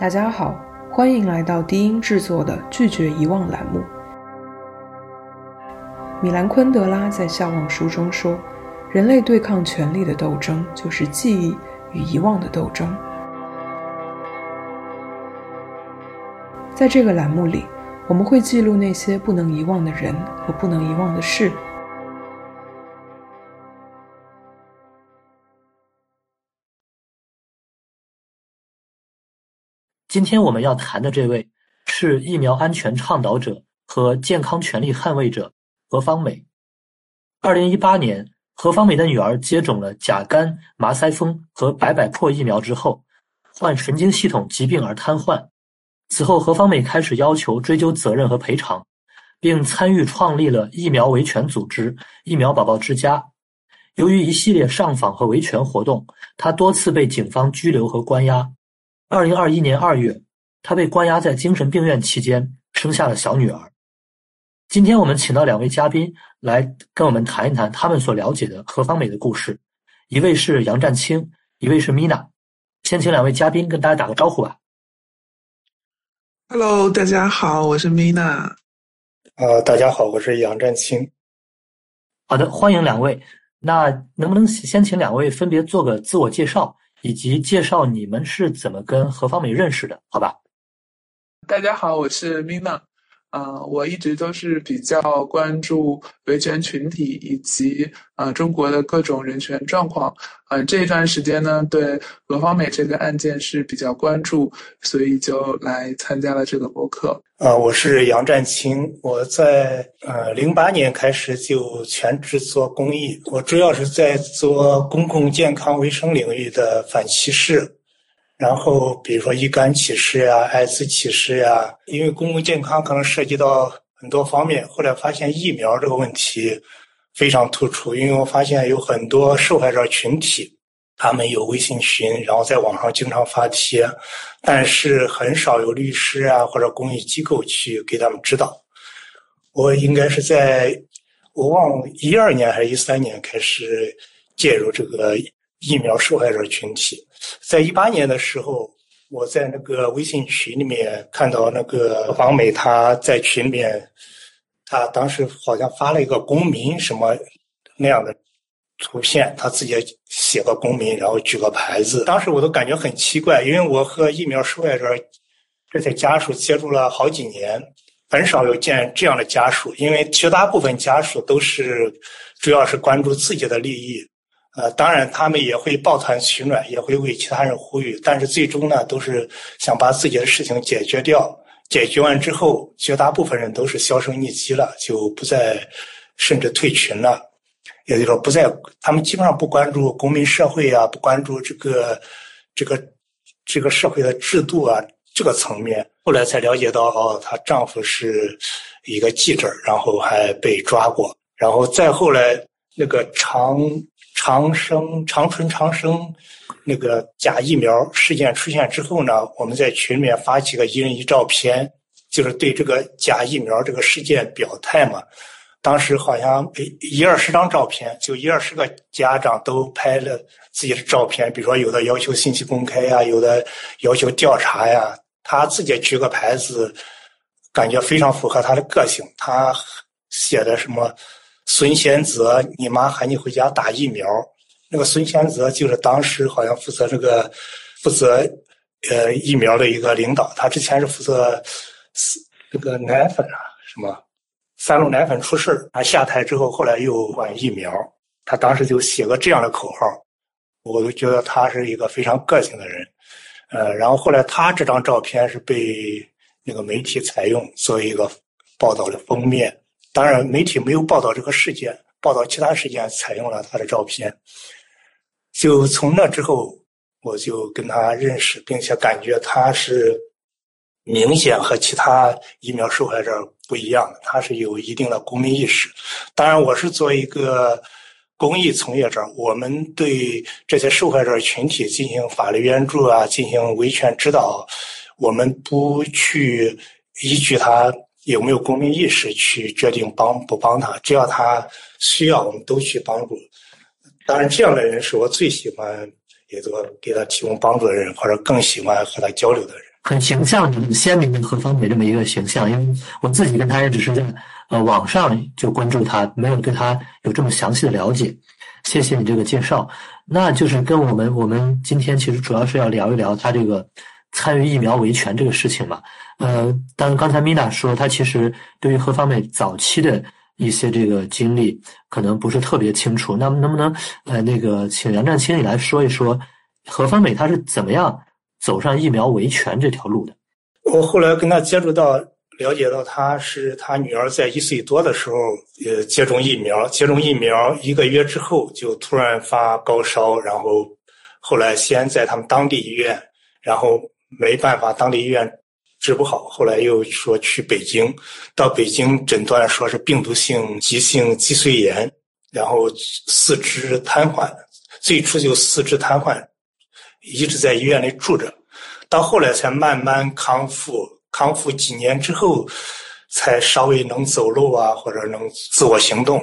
大家好，欢迎来到低音制作的“拒绝遗忘”栏目。米兰昆德拉在《笑忘书》中说：“人类对抗权力的斗争，就是记忆与遗忘的斗争。”在这个栏目里，我们会记录那些不能遗忘的人和不能遗忘的事。今天我们要谈的这位是疫苗安全倡导者和健康权利捍卫者何方美。二零一八年，何方美的女儿接种了甲肝、麻腮风和百百破疫苗之后，患神经系统疾病而瘫痪。此后，何方美开始要求追究责任和赔偿，并参与创立了疫苗维权组织“疫苗宝宝之家”。由于一系列上访和维权活动，她多次被警方拘留和关押。二零二一年二月，他被关押在精神病院期间，生下了小女儿。今天我们请到两位嘉宾来跟我们谈一谈他们所了解的何方美的故事。一位是杨占清，一位是 Mina。先请两位嘉宾跟大家打个招呼吧。Hello，大家好，我是 Mina。呃，大家好，我是杨占清。好的，欢迎两位。那能不能先请两位分别做个自我介绍？以及介绍你们是怎么跟何方美认识的，好吧？大家好，我是 Mina。啊，我一直都是比较关注维权群体以及啊中国的各种人权状况。啊，这一段时间呢，对何方美这个案件是比较关注，所以就来参加了这个博客。啊，我是杨占清，我在呃零八年开始就全职做公益，我主要是在做公共健康卫生领域的反歧视。然后，比如说乙肝歧视呀、艾滋歧视呀，因为公共健康可能涉及到很多方面。后来发现疫苗这个问题非常突出，因为我发现有很多受害者群体，他们有微信群，然后在网上经常发帖，但是很少有律师啊或者公益机构去给他们指导。我应该是在我忘一二年还是一三年开始介入这个。疫苗受害者群体，在一八年的时候，我在那个微信群里面看到那个王美，她在群里面，她当时好像发了一个公民什么那样的图片，她自己写个公民，然后举个牌子。当时我都感觉很奇怪，因为我和疫苗受害者这些家属接触了好几年，很少有见这样的家属，因为绝大部分家属都是主要是关注自己的利益。呃，当然，他们也会抱团取暖，也会为其他人呼吁，但是最终呢，都是想把自己的事情解决掉。解决完之后，绝大部分人都是销声匿迹了，就不再，甚至退群了。也就是说，不再，他们基本上不关注公民社会啊，不关注这个，这个，这个社会的制度啊，这个层面。后来才了解到，哦，她丈夫是一个记者，然后还被抓过。然后再后来，那个长。长生、长春、长生，那个假疫苗事件出现之后呢，我们在群里面发几个一人一照片，就是对这个假疫苗这个事件表态嘛。当时好像一二十张照片，就一二十个家长都拍了自己的照片，比如说有的要求信息公开呀，有的要求调查呀。他自己举个牌子，感觉非常符合他的个性。他写的什么？孙贤泽，你妈喊你回家打疫苗。那个孙贤泽就是当时好像负责这个负责呃疫苗的一个领导，他之前是负责这个奶粉啊什么三鹿奶粉出事儿他下台之后，后来又管疫苗。他当时就写个这样的口号，我就觉得他是一个非常个性的人。呃，然后后来他这张照片是被那个媒体采用作为一个报道的封面。当然，媒体没有报道这个事件，报道其他事件采用了他的照片。就从那之后，我就跟他认识，并且感觉他是明显和其他疫苗受害者不一样的，他是有一定的公民意识。当然，我是作为一个公益从业者，我们对这些受害者群体进行法律援助啊，进行维权指导，我们不去依据他。有没有公民意识去决定帮不帮他？只要他需要，我们都去帮助。当然，这样的人是我最喜欢，也多给他提供帮助的人，或者更喜欢和他交流的人。很形象、很鲜明的何方美这么一个形象。因为我自己跟他也只是在呃网上就关注他，没有对他有这么详细的了解。谢谢你这个介绍。那就是跟我们我们今天其实主要是要聊一聊他这个参与疫苗维权这个事情嘛。呃，但刚才米娜说，他其实对于何方美早期的一些这个经历可能不是特别清楚。那么能不能呃那个请杨占清你来说一说何方美他是怎么样？走上疫苗维权这条路的，我后来跟他接触到，了解到他是他女儿在一岁多的时候，呃，接种疫苗，接种疫苗一个月之后就突然发高烧，然后后来先在他们当地医院，然后没办法，当地医院治不好，后来又说去北京，到北京诊断说是病毒性急性脊髓炎，然后四肢瘫痪，最初就四肢瘫痪。一直在医院里住着，到后来才慢慢康复。康复几年之后，才稍微能走路啊，或者能自我行动。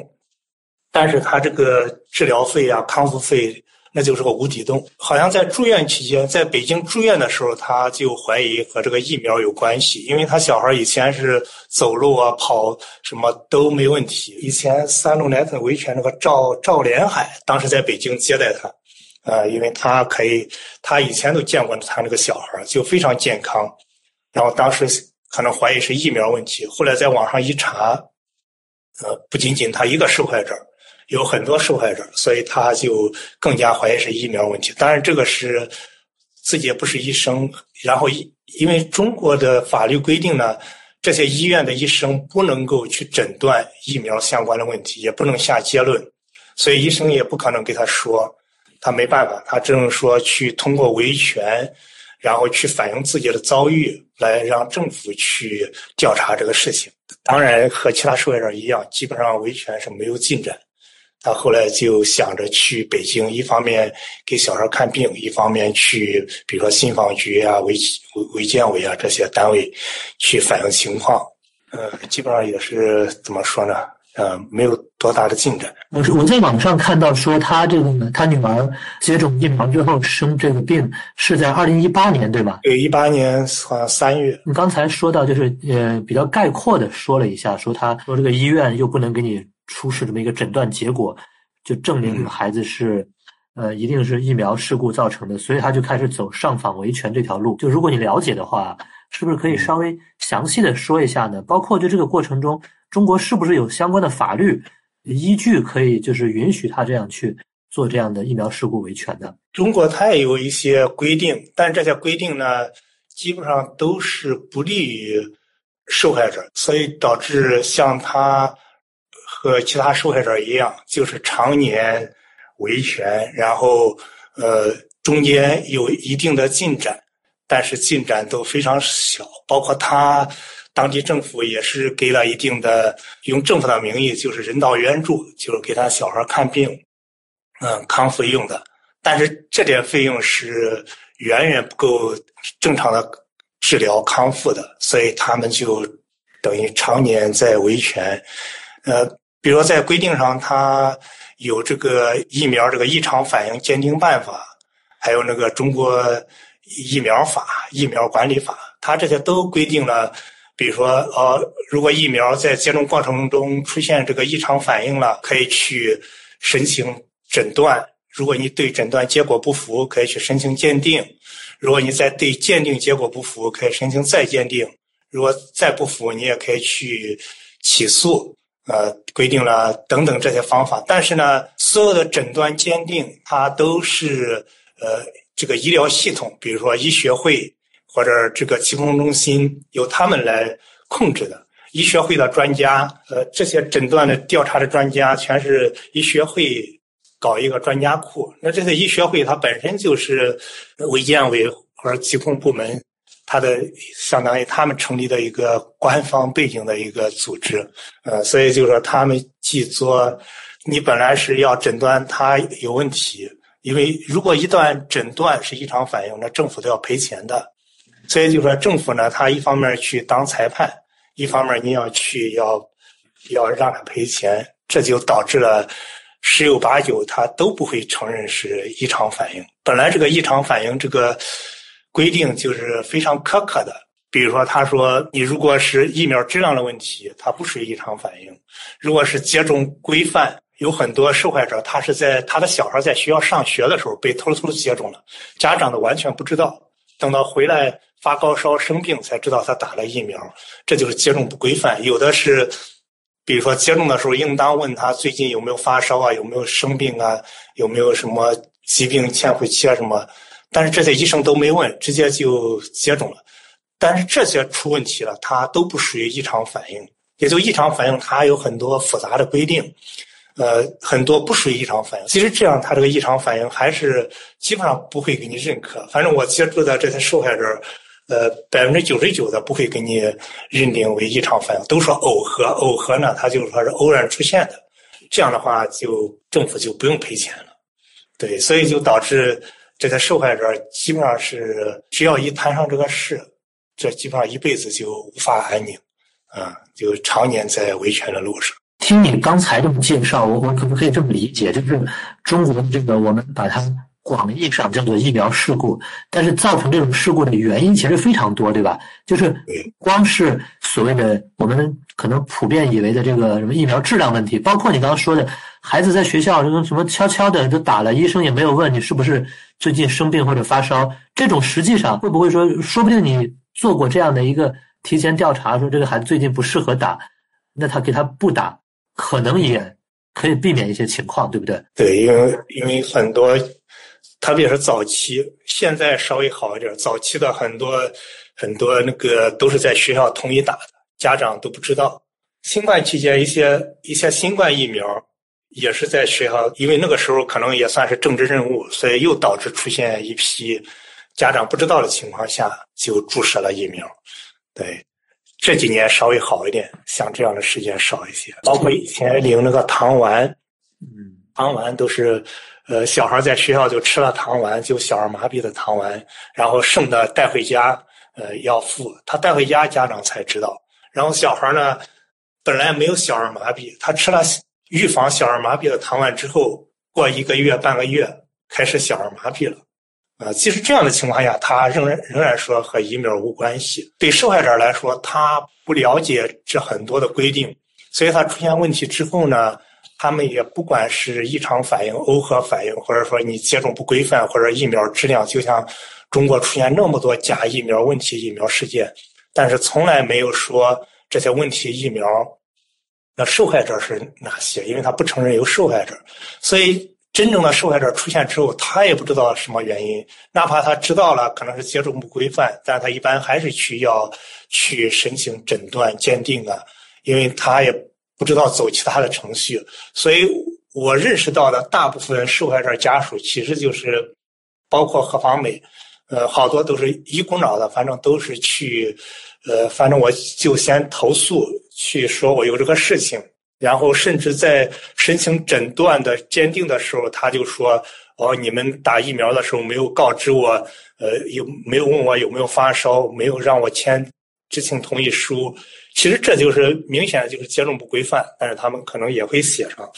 但是他这个治疗费啊、康复费，那就是个无底洞。好像在住院期间，在北京住院的时候，他就怀疑和这个疫苗有关系，因为他小孩以前是走路啊、跑什么都没问题。以前三鹿奶粉维权那个赵赵连海，当时在北京接待他。呃，因为他可以，他以前都见过他那个小孩就非常健康，然后当时可能怀疑是疫苗问题，后来在网上一查，呃，不仅仅他一个受害者，有很多受害者，所以他就更加怀疑是疫苗问题。当然，这个是自己也不是医生，然后因因为中国的法律规定呢，这些医院的医生不能够去诊断疫苗相关的问题，也不能下结论，所以医生也不可能给他说。他没办法，他只能说去通过维权，然后去反映自己的遭遇，来让政府去调查这个事情。当然，和其他受害者一样，基本上维权是没有进展。他后来就想着去北京，一方面给小孩看病，一方面去，比如说信访局啊、卫卫卫健委啊这些单位去反映情况。呃，基本上也是怎么说呢？呃，没有多大的进展。我我在网上看到说，他这个他女儿接种疫苗之后生这个病是在二零一八年，对吧？对，一八年好像三月。你刚才说到就是呃比较概括的说了一下，说他说这个医院又不能给你出示这么一个诊断结果，就证明这个孩子是呃一定是疫苗事故造成的，所以他就开始走上访维权这条路。就如果你了解的话，是不是可以稍微详细的说一下呢？包括就这个过程中。中国是不是有相关的法律依据可以就是允许他这样去做这样的疫苗事故维权的？中国它也有一些规定，但这些规定呢，基本上都是不利于受害者，所以导致像他和其他受害者一样，就是常年维权，然后呃中间有一定的进展，但是进展都非常小，包括他。当地政府也是给了一定的，用政府的名义就是人道援助，就是给他小孩看病，嗯，康复用的。但是这点费用是远远不够正常的治疗康复的，所以他们就等于常年在维权。呃，比如说在规定上，它有这个疫苗这个异常反应鉴定办法，还有那个中国疫苗法、疫苗管理法，它这些都规定了。比如说，呃，如果疫苗在接种过程中出现这个异常反应了，可以去申请诊断。如果你对诊断结果不服，可以去申请鉴定。如果你在对鉴定结果不服，可以申请再鉴定。如果再不服，你也可以去起诉。呃，规定了等等这些方法。但是呢，所有的诊断鉴定，它都是呃这个医疗系统，比如说医学会。或者这个疾控中心由他们来控制的，医学会的专家，呃，这些诊断的调查的专家全是医学会搞一个专家库。那这些医学会它本身就是卫健委或者疾控部门，它的相当于他们成立的一个官方背景的一个组织，呃，所以就是说他们既做，你本来是要诊断他有问题，因为如果一旦诊断是异常反应，那政府都要赔钱的。所以就是说政府呢，他一方面去当裁判，一方面你要去要要让他赔钱，这就导致了十有八九他都不会承认是异常反应。本来这个异常反应这个规定就是非常苛刻的。比如说，他说你如果是疫苗质量的问题，它不属于异常反应；如果是接种规范，有很多受害者他是在他的小孩在学校上学的时候被偷偷接种了，家长的完全不知道，等到回来发高烧生病才知道他打了疫苗，这就是接种不规范。有的是，比如说接种的时候应当问他最近有没有发烧啊，有没有生病啊，有没有什么疾病潜伏期啊什么，但是这些医生都没问，直接就接种了。但是这些出问题了，它都不属于异常反应。也就异常反应，它有很多复杂的规定，呃，很多不属于异常反应。其实这样，它这个异常反应还是基本上不会给你认可。反正我接触的这些受害者，呃，百分之九十九的不会给你认定为异常反应，都说耦合。耦合呢，它就说是偶然出现的。这样的话，就政府就不用赔钱了。对，所以就导致这个受害者基本上是只要一摊上这个事。这基本上一辈子就无法安宁，啊，就常年在维权的路上。听你刚才这么介绍，我我可不可以这么理解？就是中国的这个，我们把它广义上叫做疫苗事故，但是造成这种事故的原因其实非常多，对吧？就是光是所谓的我们可能普遍以为的这个什么疫苗质量问题，包括你刚刚说的孩子在学校这个什么悄悄的都打了，医生也没有问你是不是最近生病或者发烧，这种实际上会不会说，说不定你。做过这样的一个提前调查，说这个孩子最近不适合打，那他给他不打，可能也可以避免一些情况，对不对？对，因为因为很多，特别是早期，现在稍微好一点。早期的很多很多那个都是在学校统一打的，家长都不知道。新冠期间，一些一些新冠疫苗也是在学校，因为那个时候可能也算是政治任务，所以又导致出现一批。家长不知道的情况下就注射了疫苗，对，这几年稍微好一点，像这样的事件少一些。包括以前领那个糖丸，嗯，糖丸都是，呃，小孩在学校就吃了糖丸，就小儿麻痹的糖丸，然后剩的带回家，呃，要付，他带回家家长才知道。然后小孩呢，本来没有小儿麻痹，他吃了预防小儿麻痹的糖丸之后，过一个月半个月开始小儿麻痹了。啊，即使这样的情况下，他仍然仍然说和疫苗无关系。对受害者来说，他不了解这很多的规定，所以他出现问题之后呢，他们也不管是异常反应、耦合反应，或者说你接种不规范，或者疫苗质量，就像中国出现那么多假疫苗、问题疫苗事件，但是从来没有说这些问题疫苗，那受害者是哪些？因为他不承认有受害者，所以。真正的受害者出现之后，他也不知道什么原因，哪怕他知道了，可能是接种不规范，但他一般还是去要去申请诊断鉴定啊，因为他也不知道走其他的程序。所以我认识到的大部分受害者家属，其实就是包括何方美，呃，好多都是一股脑的，反正都是去，呃，反正我就先投诉，去说我有这个事情。然后甚至在申请诊断的鉴定的时候，他就说：“哦，你们打疫苗的时候没有告知我，呃，有没有问我有没有发烧，没有让我签知情同意书。其实这就是明显就是接种不规范，但是他们可能也会写上，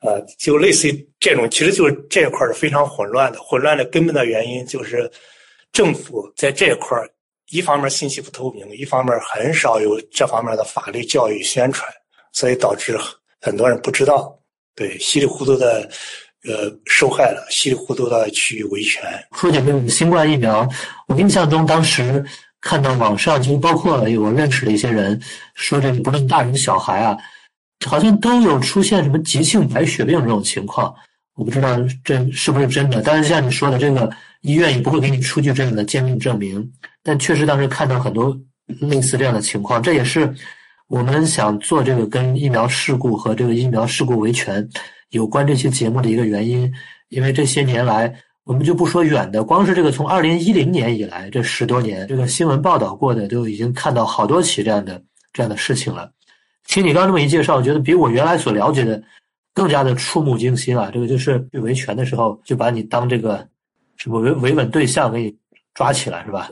呃，就类似于这种，其实就是这一块是非常混乱的。混乱的根本的原因就是政府在这一块一方面信息不透明，一方面很少有这方面的法律教育宣传。”所以导致很多人不知道，对稀里糊涂的，呃，受害了，稀里糊涂的去维权。说起这个新冠疫苗，我印象中当时看到网上，其实包括我认识的一些人说，这个不论大人小孩啊，好像都有出现什么急性白血病这种情况。我不知道这是不是真的，但是像你说的，这个医院也不会给你出具这样的鉴定证明。但确实当时看到很多类似这样的情况，这也是。我们想做这个跟疫苗事故和这个疫苗事故维权有关这期节目的一个原因，因为这些年来，我们就不说远的，光是这个从二零一零年以来这十多年，这个新闻报道过的都已经看到好多起这样的这样的事情了。听你刚这么一介绍，我觉得比我原来所了解的更加的触目惊心啊！这个就是去维权的时候就把你当这个什么维维稳对象给你抓起来是吧？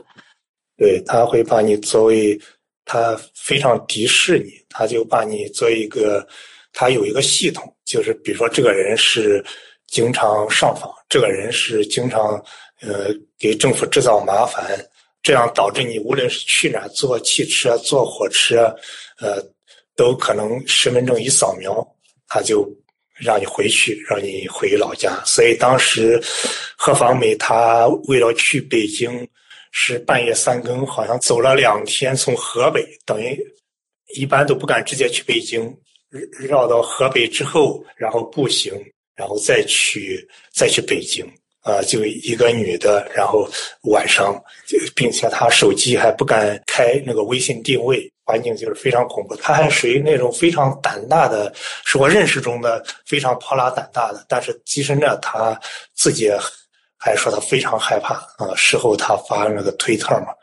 对他会把你作为。他非常敌视你，他就把你作为一个，他有一个系统，就是比如说这个人是经常上访，这个人是经常呃给政府制造麻烦，这样导致你无论是去哪坐汽车、坐火车，呃，都可能身份证一扫描，他就让你回去，让你回老家。所以当时何方美他为了去北京，是半夜三更，好像走了两天，从河北等于一般都不敢直接去北京。绕到河北之后，然后步行，然后再去再去北京啊，就一个女的，然后晚上，并且她手机还不敢开那个微信定位，环境就是非常恐怖。她还属于那种非常胆大的，是我认识中的非常泼辣胆大的。但是其实呢，她自己还说她非常害怕啊。事后她发那个推特嘛。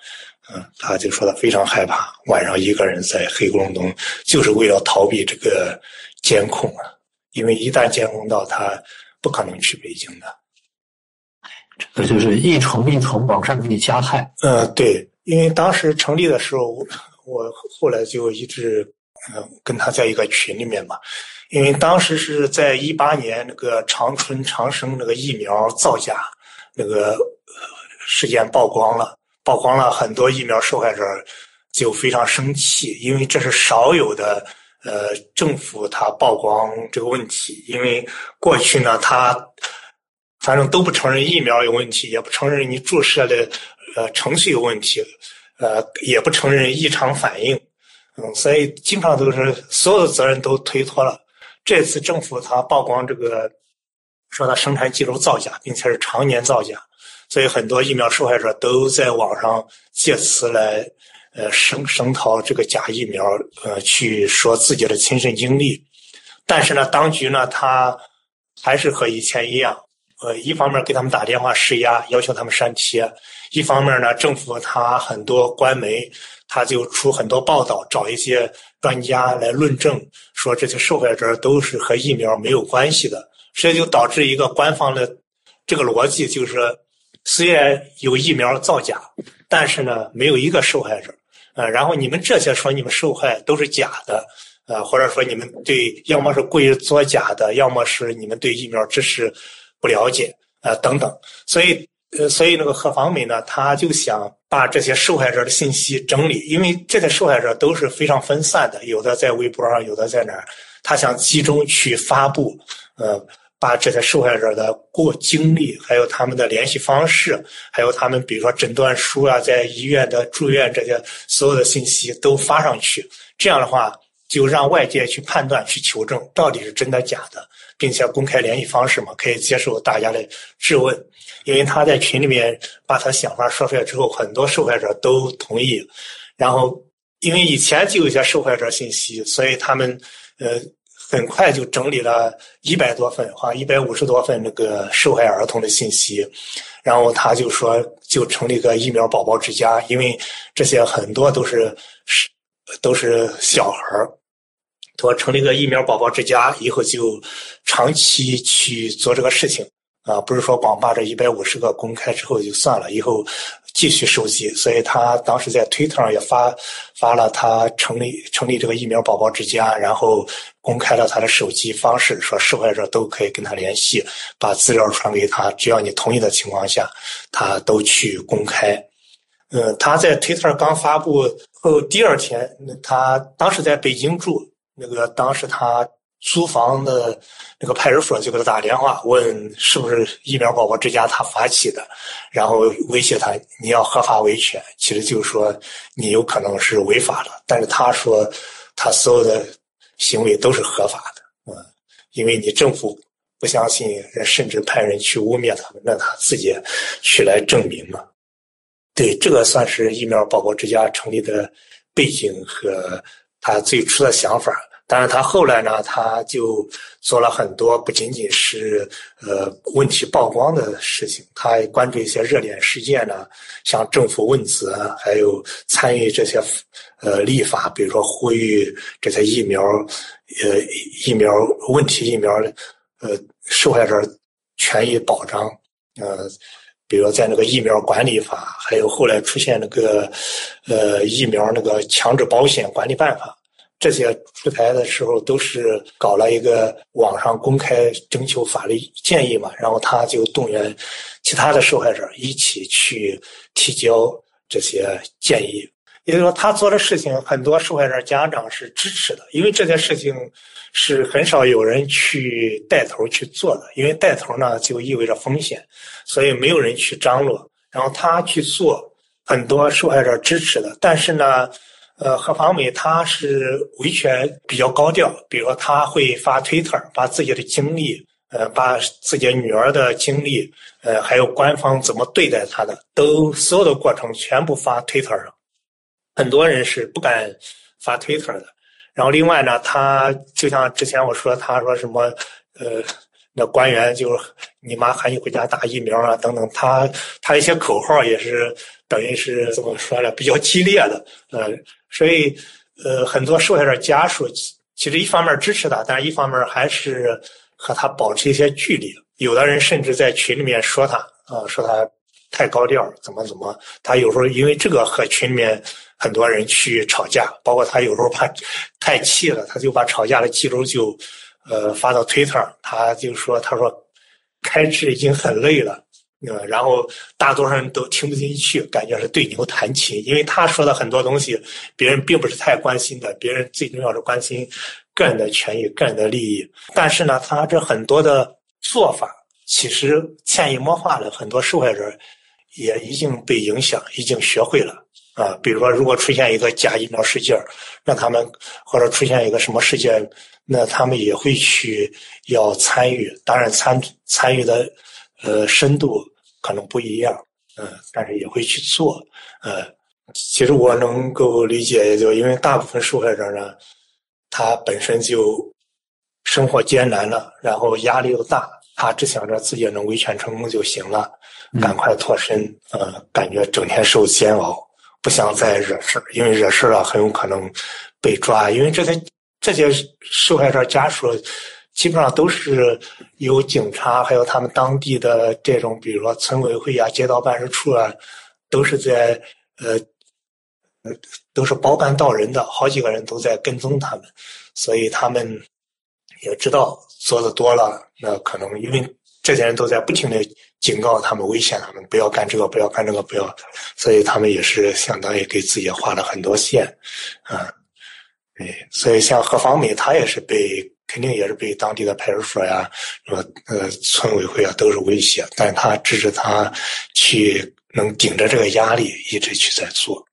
嗯，他就说他非常害怕晚上一个人在黑咕隆咚，就是为了逃避这个监控啊。因为一旦监控到他，不可能去北京的。这就是一重一重往上给你加害。呃，对，因为当时成立的时候，我后来就一直嗯跟他在一个群里面嘛。因为当时是在一八年那个长春长生那个疫苗造假那个事件曝光了。曝光了很多疫苗受害者，就非常生气，因为这是少有的，呃，政府他曝光这个问题。因为过去呢，他反正都不承认疫苗有问题，也不承认你注射的呃程序有问题，呃，也不承认异常反应，嗯，所以经常都是所有的责任都推脱了。这次政府他曝光这个，说他生产记录造假，并且是常年造假。所以很多疫苗受害者都在网上借此来，呃，声声讨这个假疫苗，呃，去说自己的亲身经历。但是呢，当局呢，他还是和以前一样，呃，一方面给他们打电话施压，要求他们删帖；一方面呢，政府他很多官媒他就出很多报道，找一些专家来论证，说这些受害者都是和疫苗没有关系的。这就导致一个官方的这个逻辑就是。虽然有疫苗造假，但是呢，没有一个受害者。呃，然后你们这些说你们受害都是假的，呃，或者说你们对要么是故意作假的，要么是你们对疫苗知识不了解，呃，等等。所以，呃，所以那个何方美呢，他就想把这些受害者的信息整理，因为这些受害者都是非常分散的，有的在微博上，有的在哪儿，他想集中去发布，呃。把这些受害者的过经历，还有他们的联系方式，还有他们比如说诊断书啊，在医院的住院这些所有的信息都发上去。这样的话，就让外界去判断、去求证到底是真的假的，并且公开联系方式嘛，可以接受大家的质问。因为他在群里面把他想法说出来之后，很多受害者都同意。然后，因为以前就有一些受害者信息，所以他们呃。很快就整理了一百多份，哈一百五十多份那个受害儿童的信息，然后他就说就成立个疫苗宝宝之家，因为这些很多都是是都是小孩儿，说成立个疫苗宝宝之家以后就长期去做这个事情啊，不是说光把这一百五十个公开之后就算了，以后。继续收集，所以他当时在推特上也发发了他成立成立这个疫苗宝宝之家，然后公开了他的手机方式，说受害者都可以跟他联系，把资料传给他，只要你同意的情况下，他都去公开。嗯，他在推特刚发布后第二天，他当时在北京住，那个当时他。租房的那个派出所就给他打电话，问是不是疫苗宝宝之家他发起的，然后威胁他你要合法维权，其实就是说你有可能是违法的。但是他说他所有的行为都是合法的，嗯，因为你政府不相信，甚至派人去污蔑他们，让他自己去来证明嘛。对，这个算是疫苗宝宝之家成立的背景和他最初的想法。但是他后来呢，他就做了很多不仅仅是呃问题曝光的事情，他还关注一些热点事件呢，向政府问责，还有参与这些呃立法，比如说呼吁这些疫苗，呃疫苗问题疫苗的呃受害者权益保障，呃，比如在那个疫苗管理法，还有后来出现那个呃疫苗那个强制保险管理办法。这些出台的时候都是搞了一个网上公开征求法律建议嘛，然后他就动员其他的受害者一起去提交这些建议。也就是说，他做的事情，很多受害者家长是支持的，因为这件事情是很少有人去带头去做的，因为带头呢就意味着风险，所以没有人去张罗。然后他去做，很多受害者支持的，但是呢。呃，何方美他是维权比较高调，比如说他会发推特，把自己的经历，呃，把自己女儿的经历，呃，还有官方怎么对待他的，都所有的过程全部发推特上。很多人是不敢发推特的。然后另外呢，他就像之前我说，他说什么，呃，那官员就你妈喊你回家打疫苗啊等等，他他一些口号也是等于是怎么说呢，比较激烈的，呃。所以，呃，很多受害者家属其实一方面支持他，但是一方面还是和他保持一些距离。有的人甚至在群里面说他，啊，说他太高调，怎么怎么。他有时候因为这个和群里面很多人去吵架，包括他有时候怕太气了，他就把吵架的记录就，呃，发到推特上。他就说，他说，开智已经很累了。呃，然后大多数人都听不进去，感觉是对牛弹琴，因为他说的很多东西，别人并不是太关心的，别人最重要是关心个人的权益、个人的利益。但是呢，他这很多的做法，其实潜移默化的，很多受害者也已经被影响，已经学会了啊。比如说，如果出现一个假疫苗事件，让他们或者出现一个什么事件，那他们也会去要参与，当然参参与的。呃，深度可能不一样，嗯，但是也会去做，呃，其实我能够理解，也就因为大部分受害者呢，他本身就生活艰难了，然后压力又大，他只想着自己能维权成功就行了，赶快脱身，呃，感觉整天受煎熬，不想再惹事因为惹事了很有可能被抓，因为这些这些受害者家属。基本上都是由警察，还有他们当地的这种，比如说村委会啊、街道办事处啊，都是在呃呃，都是包办到人的，好几个人都在跟踪他们，所以他们也知道做的多了，那可能因为这些人都在不停的警告他们、危险他们，不要干这个，不要干这个，不要，所以他们也是相当于给自己画了很多线，啊，对，所以像何方美，他也是被。肯定也是被当地的派出所呀，什么呃村委会啊都是威胁，但是他支持他去能顶着这个压力一直去在做。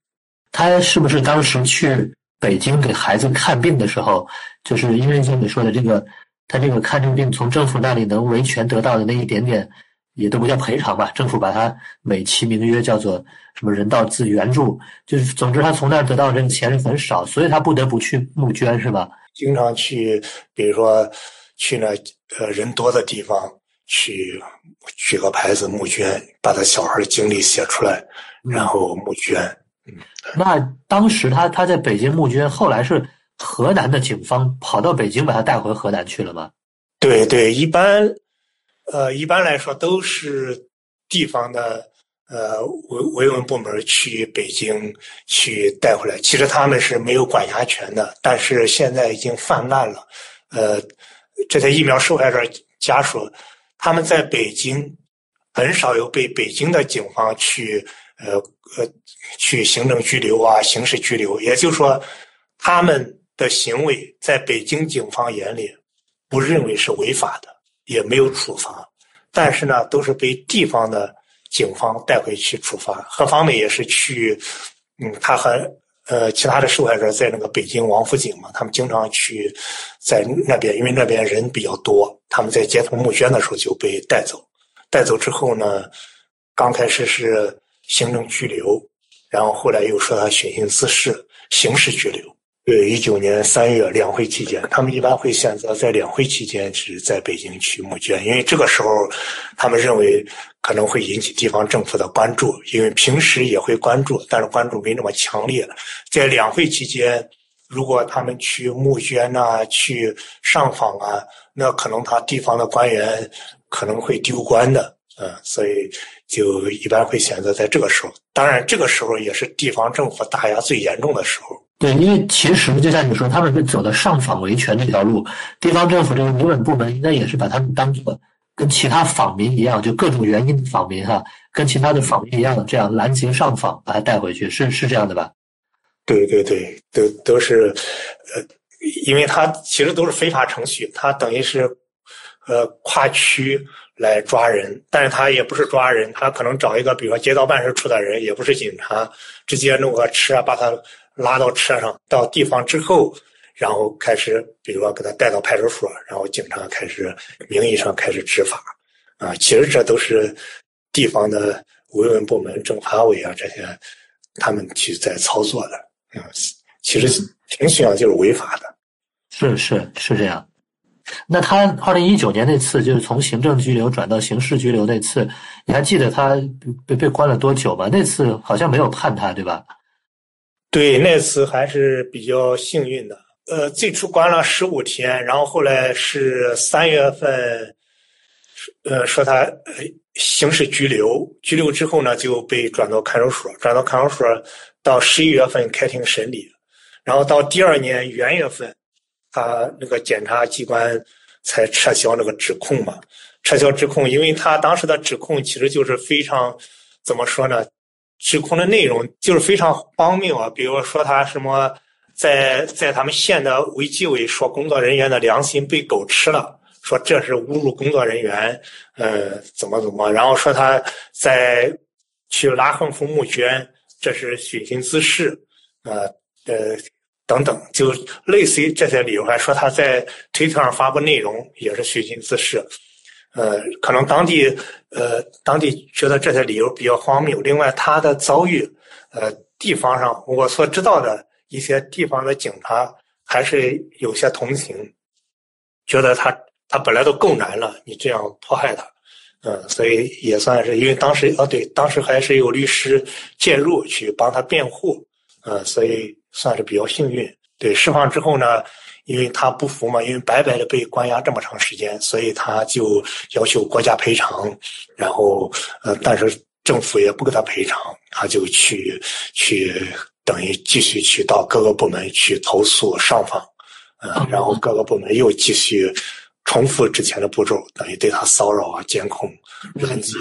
他是不是当时去北京给孩子看病的时候，就是因为像你说的这个，他这个看这个病从政府那里能维权得到的那一点点，也都不叫赔偿吧？政府把他美其名曰叫做什么人道资援助，就是总之他从那儿得到这个钱是很少，所以他不得不去募捐，是吧？经常去，比如说去那呃人多的地方去举个牌子募捐，把他小孩的经历写出来，然后募捐。嗯，那当时他他在北京募捐，后来是河南的警方跑到北京把他带回河南去了吗？对对，一般呃一般来说都是地方的。呃，维维稳部门去北京去带回来，其实他们是没有管辖权的，但是现在已经泛滥了。呃，这些疫苗受害者家属，他们在北京很少有被北京的警方去呃呃去行政拘留啊、刑事拘留，也就是说，他们的行为在北京警方眼里不认为是违法的，也没有处罚，但是呢，都是被地方的。警方带回去处罚，何方美也是去，嗯，他和呃其他的受害者在那个北京王府井嘛，他们经常去在那边，因为那边人比较多，他们在街头募捐的时候就被带走，带走之后呢，刚开始是行政拘留，然后后来又说他寻衅滋事，刑事拘留。对，一九年三月两会期间，他们一般会选择在两会期间是在北京去募捐，因为这个时候他们认为可能会引起地方政府的关注，因为平时也会关注，但是关注没那么强烈。在两会期间，如果他们去募捐呐，去上访啊，那可能他地方的官员可能会丢官的，嗯，所以就一般会选择在这个时候。当然，这个时候也是地方政府打压最严重的时候。对，因为其实就像你说，他们是走的上访维权这条路，地方政府这个民稳部门应该也是把他们当做跟其他访民一样，就各种原因的访民哈，跟其他的访民一样，这样拦截上访，把他带回去，是是这样的吧？对对对，都都是，呃，因为他其实都是非法程序，他等于是，呃，跨区来抓人，但是他也不是抓人，他可能找一个，比如说街道办事处的人，也不是警察，直接弄个车把他拉到车上，到地方之后，然后开始，比如说给他带到派出所，然后警察开始名义上开始执法，啊，其实这都是地方的维稳部门、政法委啊这些，他们去在操作的。嗯，其实挺需要就是违法的，是是是这样。那他二零一九年那次就是从行政拘留转到刑事拘留那次，你还记得他被被关了多久吗？那次好像没有判他，对吧？对，那次还是比较幸运的。呃，最初关了十五天，然后后来是三月份，呃，说他刑事拘留，拘留之后呢就被转到看守所，转到看守所。到十一月份开庭审理，然后到第二年元月份，他那个检察机关才撤销那个指控嘛。撤销指控，因为他当时的指控其实就是非常怎么说呢？指控的内容就是非常荒谬啊，比如说他什么在在他们县的卫计委说工作人员的良心被狗吃了，说这是侮辱工作人员，呃，怎么怎么，然后说他在去拉横幅募捐。这是寻衅滋事，呃呃等等，就类似于这些理由，还说他在推特上发布内容也是寻衅滋事，呃，可能当地呃当地觉得这些理由比较荒谬。另外，他的遭遇，呃，地方上我所知道的一些地方的警察还是有些同情，觉得他他本来都够难了，你这样迫害他。嗯，所以也算是，因为当时哦，对，当时还是有律师介入去帮他辩护，嗯，所以算是比较幸运。对，释放之后呢，因为他不服嘛，因为白白的被关押这么长时间，所以他就要求国家赔偿，然后呃，但是政府也不给他赔偿，他就去去等于继续去到各个部门去投诉上访，嗯，然后各个部门又继续。重复之前的步骤，等于对他骚扰啊、监控、拦截，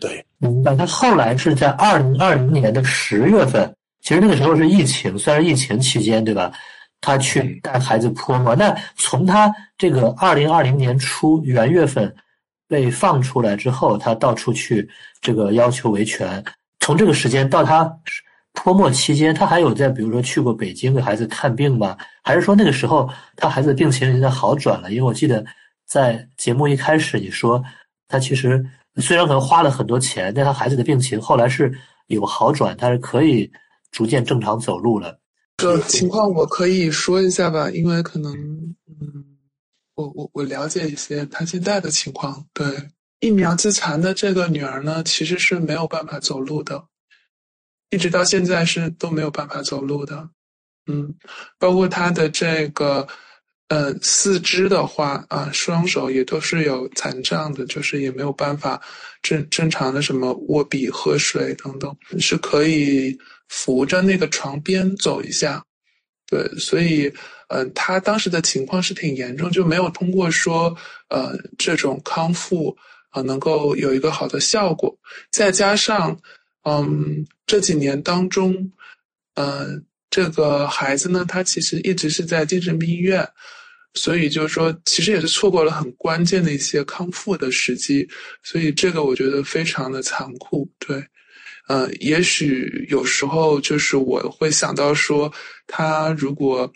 对。明白。他后来是在二零二零年的十月份，其实那个时候是疫情，虽然疫情期间，对吧？他去带孩子泼墨。那从他这个二零二零年初元月份被放出来之后，他到处去这个要求维权。从这个时间到他泼墨期间，他还有在比如说去过北京给孩子看病吗？还是说那个时候他孩子的病情已经在好转了？因为我记得在节目一开始你说他其实虽然可能花了很多钱，但他孩子的病情后来是有好转，他是可以逐渐正常走路了。这情况我可以说一下吧，因为可能嗯，我我我了解一些他现在的情况。对，疫苗自残的这个女儿呢，其实是没有办法走路的。一直到现在是都没有办法走路的，嗯，包括她的这个呃四肢的话啊，双手也都是有残障的，就是也没有办法正正常的什么握笔、喝水等等，是可以扶着那个床边走一下，对，所以嗯，他当时的情况是挺严重，就没有通过说呃这种康复啊能够有一个好的效果，再加上。嗯，这几年当中，呃，这个孩子呢，他其实一直是在精神病医院，所以就是说，其实也是错过了很关键的一些康复的时机，所以这个我觉得非常的残酷。对，呃，也许有时候就是我会想到说，他如果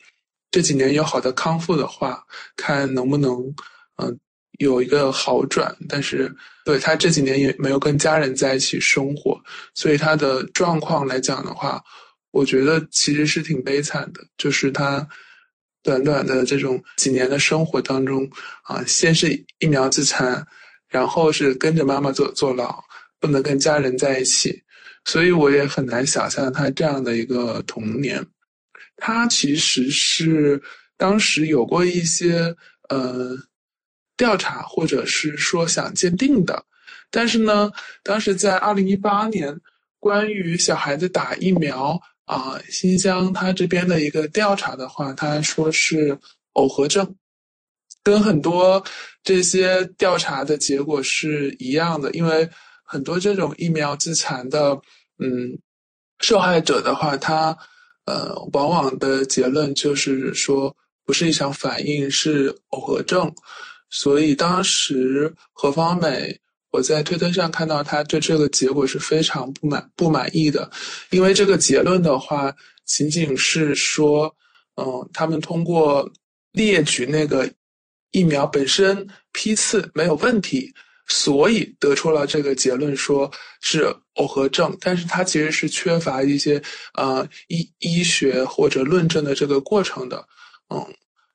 这几年有好的康复的话，看能不能，嗯。有一个好转，但是对他这几年也没有跟家人在一起生活，所以他的状况来讲的话，我觉得其实是挺悲惨的。就是他短短的这种几年的生活当中，啊，先是疫苗自残，然后是跟着妈妈坐坐牢，不能跟家人在一起，所以我也很难想象他这样的一个童年。他其实是当时有过一些呃。调查或者是说想鉴定的，但是呢，当时在二零一八年，关于小孩子打疫苗啊，新疆他这边的一个调查的话，他说是耦合症，跟很多这些调查的结果是一样的，因为很多这种疫苗自残的，嗯，受害者的话，他呃，往往的结论就是说不是一场反应，是耦合症，所以当时何方美。我在推特上看到他对这个结果是非常不满不满意的，因为这个结论的话，仅仅是说，嗯，他们通过列举那个疫苗本身批次没有问题，所以得出了这个结论，说是耦合症，但是它其实是缺乏一些呃医医学或者论证的这个过程的，嗯。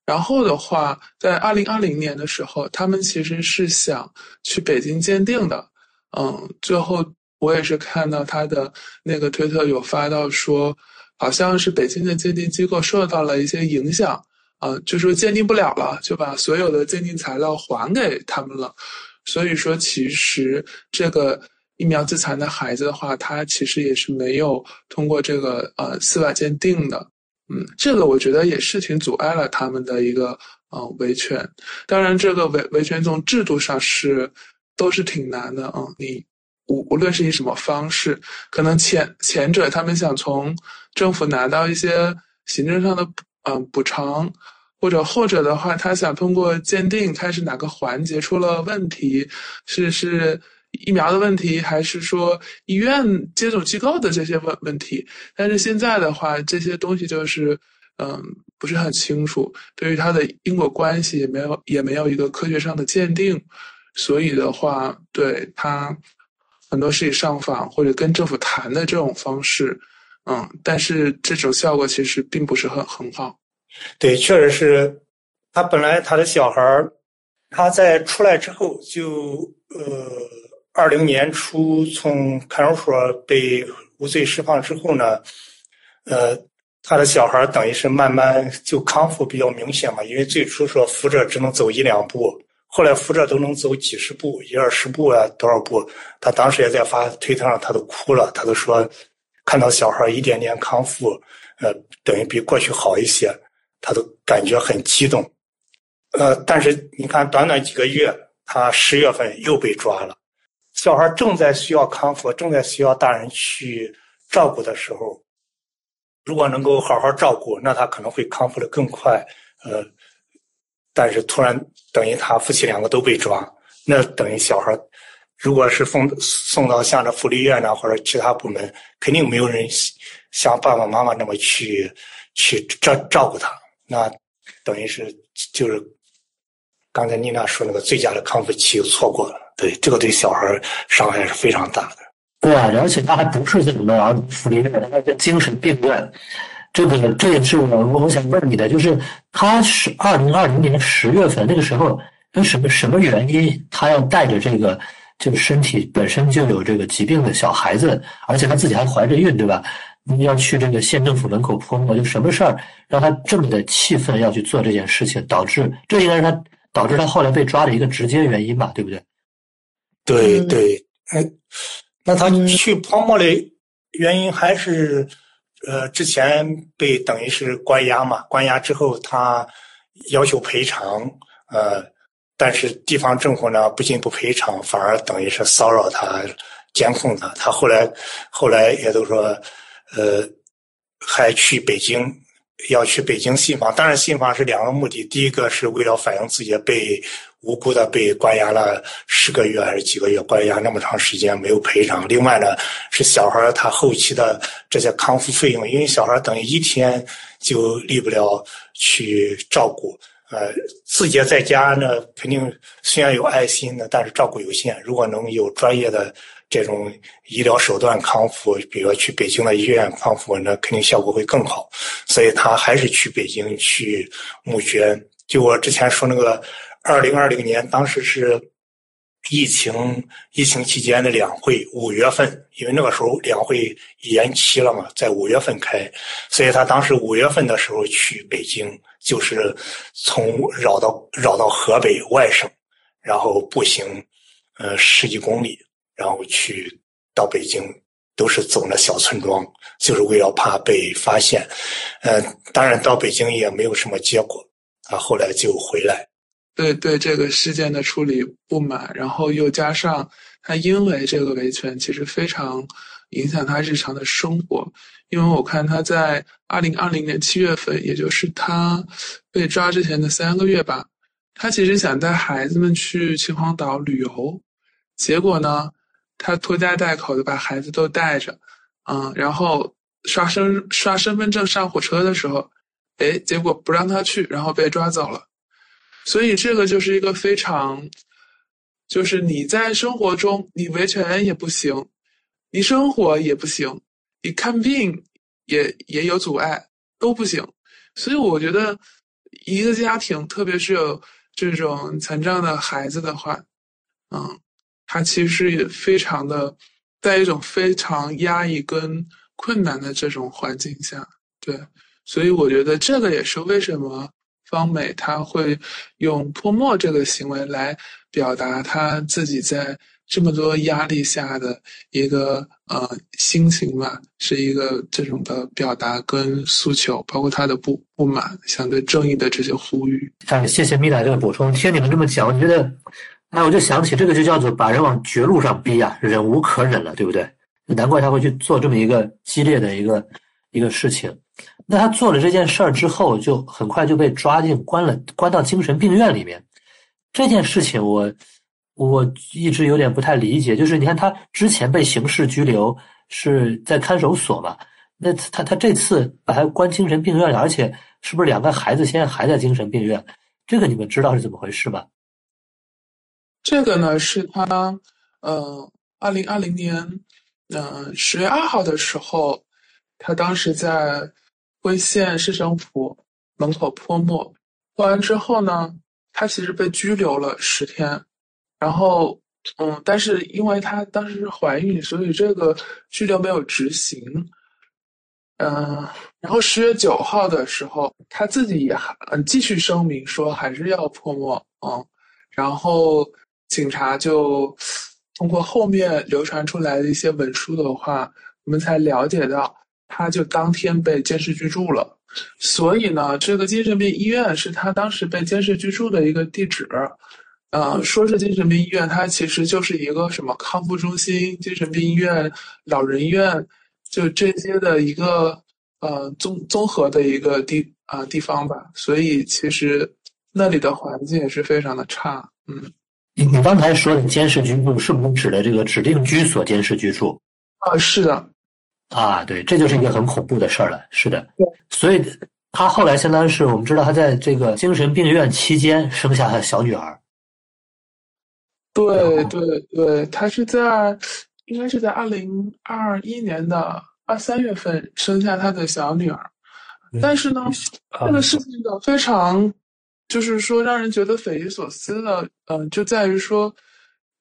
然后的话，在二零二零年的时候，他们其实是想去北京鉴定的，嗯，最后我也是看到他的那个推特有发到说，好像是北京的鉴定机构受到了一些影响，啊，就说鉴定不了了，就把所有的鉴定材料还给他们了。所以说，其实这个疫苗自残的孩子的话，他其实也是没有通过这个呃司法鉴定的。嗯，这个我觉得也是挺阻碍了他们的一个呃维权。当然，这个维维权从制度上是都是挺难的啊。你无无论是以什么方式，可能前前者他们想从政府拿到一些行政上的嗯补偿，或者后者的话，他想通过鉴定看是哪个环节出了问题，是是。疫苗的问题，还是说医院接种机构的这些问问题？但是现在的话，这些东西就是，嗯，不是很清楚，对于它的因果关系也没有，也没有一个科学上的鉴定，所以的话，对它很多是以上访或者跟政府谈的这种方式，嗯，但是这种效果其实并不是很很好。对，确实是，他本来他的小孩，他在出来之后就呃。二零年初从看守所被无罪释放之后呢，呃，他的小孩等于是慢慢就康复比较明显嘛，因为最初说扶着只能走一两步，后来扶着都能走几十步，一二十步啊，多少步？他当时也在发推特上，他都哭了，他都说看到小孩一点点康复，呃，等于比过去好一些，他都感觉很激动。呃，但是你看，短短几个月，他十月份又被抓了。小孩正在需要康复，正在需要大人去照顾的时候，如果能够好好照顾，那他可能会康复的更快。呃，但是突然等于他夫妻两个都被抓，那等于小孩如果是送送到像这福利院呢，或者其他部门，肯定没有人像爸爸妈妈那么去去照照顾他。那等于是就是刚才妮娜说那个最佳的康复期又错过了。对，这个对小孩伤害是非常大的。对，而且他还不是这种的儿童福利院，他是精神病院。这个这也是我我想问你的，就是他是二零二零年十月份那个时候，那什么什么原因，他要带着这个就身体本身就有这个疾病的小孩子，而且他自己还怀着孕，对吧？要去这个县政府门口泼墨，就什么事儿让他这么的气愤，要去做这件事情，导致这应该是他导致他后来被抓的一个直接原因吧，对不对？对对，哎，那他去泼墨的原因还是，呃，之前被等于是关押嘛，关押之后他要求赔偿，呃，但是地方政府呢不仅不赔偿，反而等于是骚扰他、监控他。他后来后来也都说，呃，还去北京，要去北京信访。当然，信访是两个目的，第一个是为了反映自己被。无辜的被关押了十个月还是几个月，关押那么长时间没有赔偿。另外呢，是小孩他后期的这些康复费用，因为小孩等于一天就立不了去照顾。呃，自己在家呢，肯定虽然有爱心的，但是照顾有限。如果能有专业的这种医疗手段康复，比如去北京的医院康复，那肯定效果会更好。所以他还是去北京去募捐。就我之前说那个。二零二零年，当时是疫情疫情期间的两会，五月份，因为那个时候两会延期了嘛，在五月份开，所以他当时五月份的时候去北京，就是从绕到绕到河北外省，然后步行呃十几公里，然后去到北京都是走那小村庄，就是为了怕被发现。呃，当然到北京也没有什么结果，啊，后来就回来。对对，这个事件的处理不满，然后又加上他因为这个维权，其实非常影响他日常的生活。因为我看他在二零二零年七月份，也就是他被抓之前的三个月吧，他其实想带孩子们去秦皇岛旅游，结果呢，他拖家带口的把孩子都带着，嗯，然后刷身刷身份证上火车的时候，哎，结果不让他去，然后被抓走了。所以这个就是一个非常，就是你在生活中你维权也不行，你生活也不行，你看病也也有阻碍，都不行。所以我觉得一个家庭，特别是有这种残障的孩子的话，嗯，他其实也非常的在一种非常压抑跟困难的这种环境下，对。所以我觉得这个也是为什么。方美他会用泼墨这个行为来表达他自己在这么多压力下的一个呃心情吧，是一个这种的表达跟诉求，包括他的不不满，想对正义的这些呼吁。哎，谢谢米奶这个补充。听你们这么讲，我觉得，哎，我就想起这个就叫做把人往绝路上逼啊，忍无可忍了，对不对？难怪他会去做这么一个激烈的一个一个事情。那他做了这件事儿之后，就很快就被抓进关了，关到精神病院里面。这件事情我我一直有点不太理解，就是你看他之前被刑事拘留是在看守所嘛，那他他这次把他关精神病院了，而且是不是两个孩子现在还在精神病院？这个你们知道是怎么回事吗？这个呢是他呃，二零二零年嗯十月二号的时候，他当时在。辉县市政府门口泼墨，泼完之后呢，他其实被拘留了十天，然后，嗯，但是因为他当时是怀孕，所以这个拘留没有执行，嗯，然后十月九号的时候，他自己也还嗯继续声明说还是要泼墨，嗯，然后警察就通过后面流传出来的一些文书的话，我们才了解到。他就当天被监视居住了，所以呢，这个精神病医院是他当时被监视居住的一个地址。呃，说是精神病医院，它其实就是一个什么康复中心、精神病医院、老人院，就这些的一个呃综综合的一个地啊地方吧。所以其实那里的环境也是非常的差。嗯，你你刚才说的监视居住是不是指的这个指定居所监视居住？啊，是的。啊，对，这就是一个很恐怖的事儿了。是的，所以他后来相当于是我们知道他在这个精神病院期间生下了小女儿。对对对，他是在应该是在二零二一年的二三月份生下他的小女儿，但是呢，这个事情呢非常就是说让人觉得匪夷所思的，嗯，就在于说